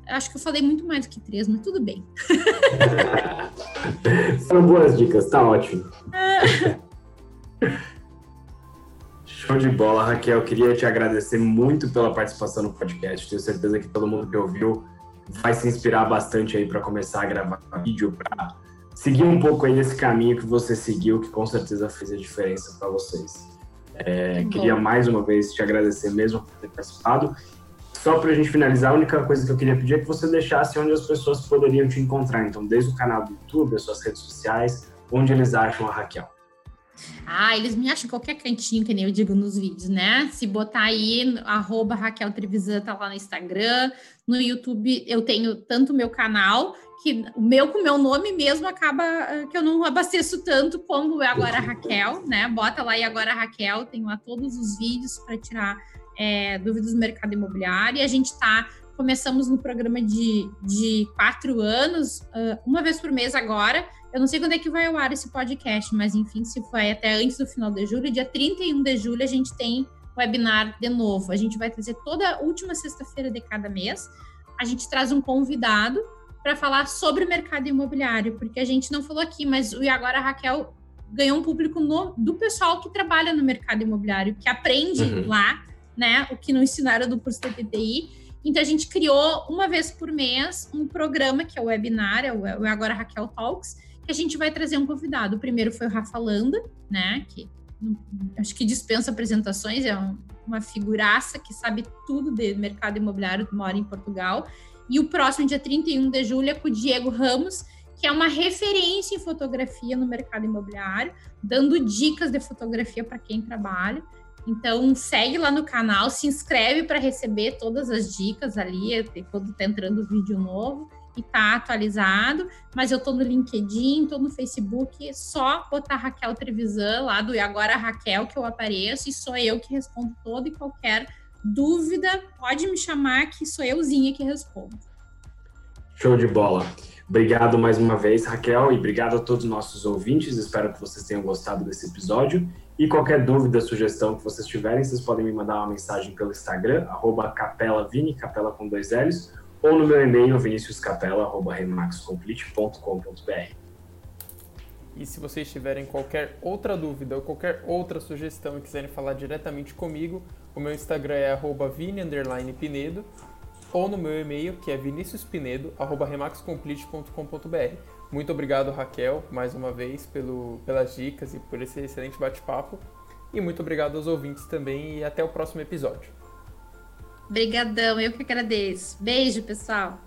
[SPEAKER 3] Acho que eu falei muito mais do que três, mas tudo bem. <laughs>
[SPEAKER 1] São boas dicas, tá ótimo. <laughs> Show de bola, Raquel. Queria te agradecer muito pela participação no podcast. Tenho certeza que todo mundo que ouviu vai se inspirar bastante aí para começar a gravar vídeo, para seguir um pouco aí esse caminho que você seguiu, que com certeza fez a diferença para vocês. É, queria mais uma vez te agradecer mesmo por ter participado. Só para a gente finalizar, a única coisa que eu queria pedir é que você deixasse onde as pessoas poderiam te encontrar. Então, desde o canal do YouTube, as suas redes sociais, onde eles acham a Raquel.
[SPEAKER 3] Ah, eles me acham em qualquer cantinho, que nem eu digo nos vídeos, né? Se botar aí, arroba Raquel Trevisan tá lá no Instagram. No YouTube eu tenho tanto meu canal, que o meu com o meu nome mesmo acaba ah, que eu não abasteço tanto como é agora Raquel, né? Bota lá e agora Raquel, tem lá todos os vídeos para tirar é, dúvidas do mercado imobiliário. E a gente tá começamos no programa de, de quatro anos, uh, uma vez por mês agora. Eu não sei quando é que vai ao ar esse podcast, mas enfim, se foi até antes do final de julho, dia 31 de julho, a gente tem webinar de novo. A gente vai trazer toda a última sexta-feira de cada mês. A gente traz um convidado para falar sobre o mercado imobiliário, porque a gente não falou aqui, mas o e agora a Raquel ganhou um público no, do pessoal que trabalha no mercado imobiliário, que aprende uhum. lá, né, o que não ensinaram do curso da TTI. Então a gente criou uma vez por mês um programa que é o webinar, é o, é agora Raquel Talks, que a gente vai trazer um convidado. O primeiro foi o Rafa Landa, né, que acho que dispensa apresentações, é uma figuraça que sabe tudo de mercado imobiliário, mora em Portugal. E o próximo, dia 31 de julho, é com o Diego Ramos, que é uma referência em fotografia no mercado imobiliário, dando dicas de fotografia para quem trabalha. Então, segue lá no canal, se inscreve para receber todas as dicas ali, quando está entrando vídeo novo e tá atualizado. Mas eu tô no LinkedIn, tô no Facebook, só botar Raquel Trevisan lá do E Agora Raquel que eu apareço e sou eu que respondo todo e qualquer Dúvida, pode me chamar que sou euzinha que respondo.
[SPEAKER 1] Show de bola. Obrigado mais uma vez, Raquel, e obrigado a todos os nossos ouvintes. Espero que vocês tenham gostado desse episódio. E qualquer dúvida, sugestão que vocês tiverem, vocês podem me mandar uma mensagem pelo Instagram, arroba capelavini, capela com dois L's, ou no meu e-mail, viniciuscapela.remaxcomplete.com.br.
[SPEAKER 2] E se vocês tiverem qualquer outra dúvida ou qualquer outra sugestão e quiserem falar diretamente comigo, o meu Instagram é vini_pinedo ou no meu e-mail, que é viniciuspinedo@remaxcomplete.com.br. Muito obrigado, Raquel, mais uma vez pelo, pelas dicas e por esse excelente bate-papo. E muito obrigado aos ouvintes também e até o próximo episódio.
[SPEAKER 3] Obrigadão, eu que agradeço. Beijo, pessoal.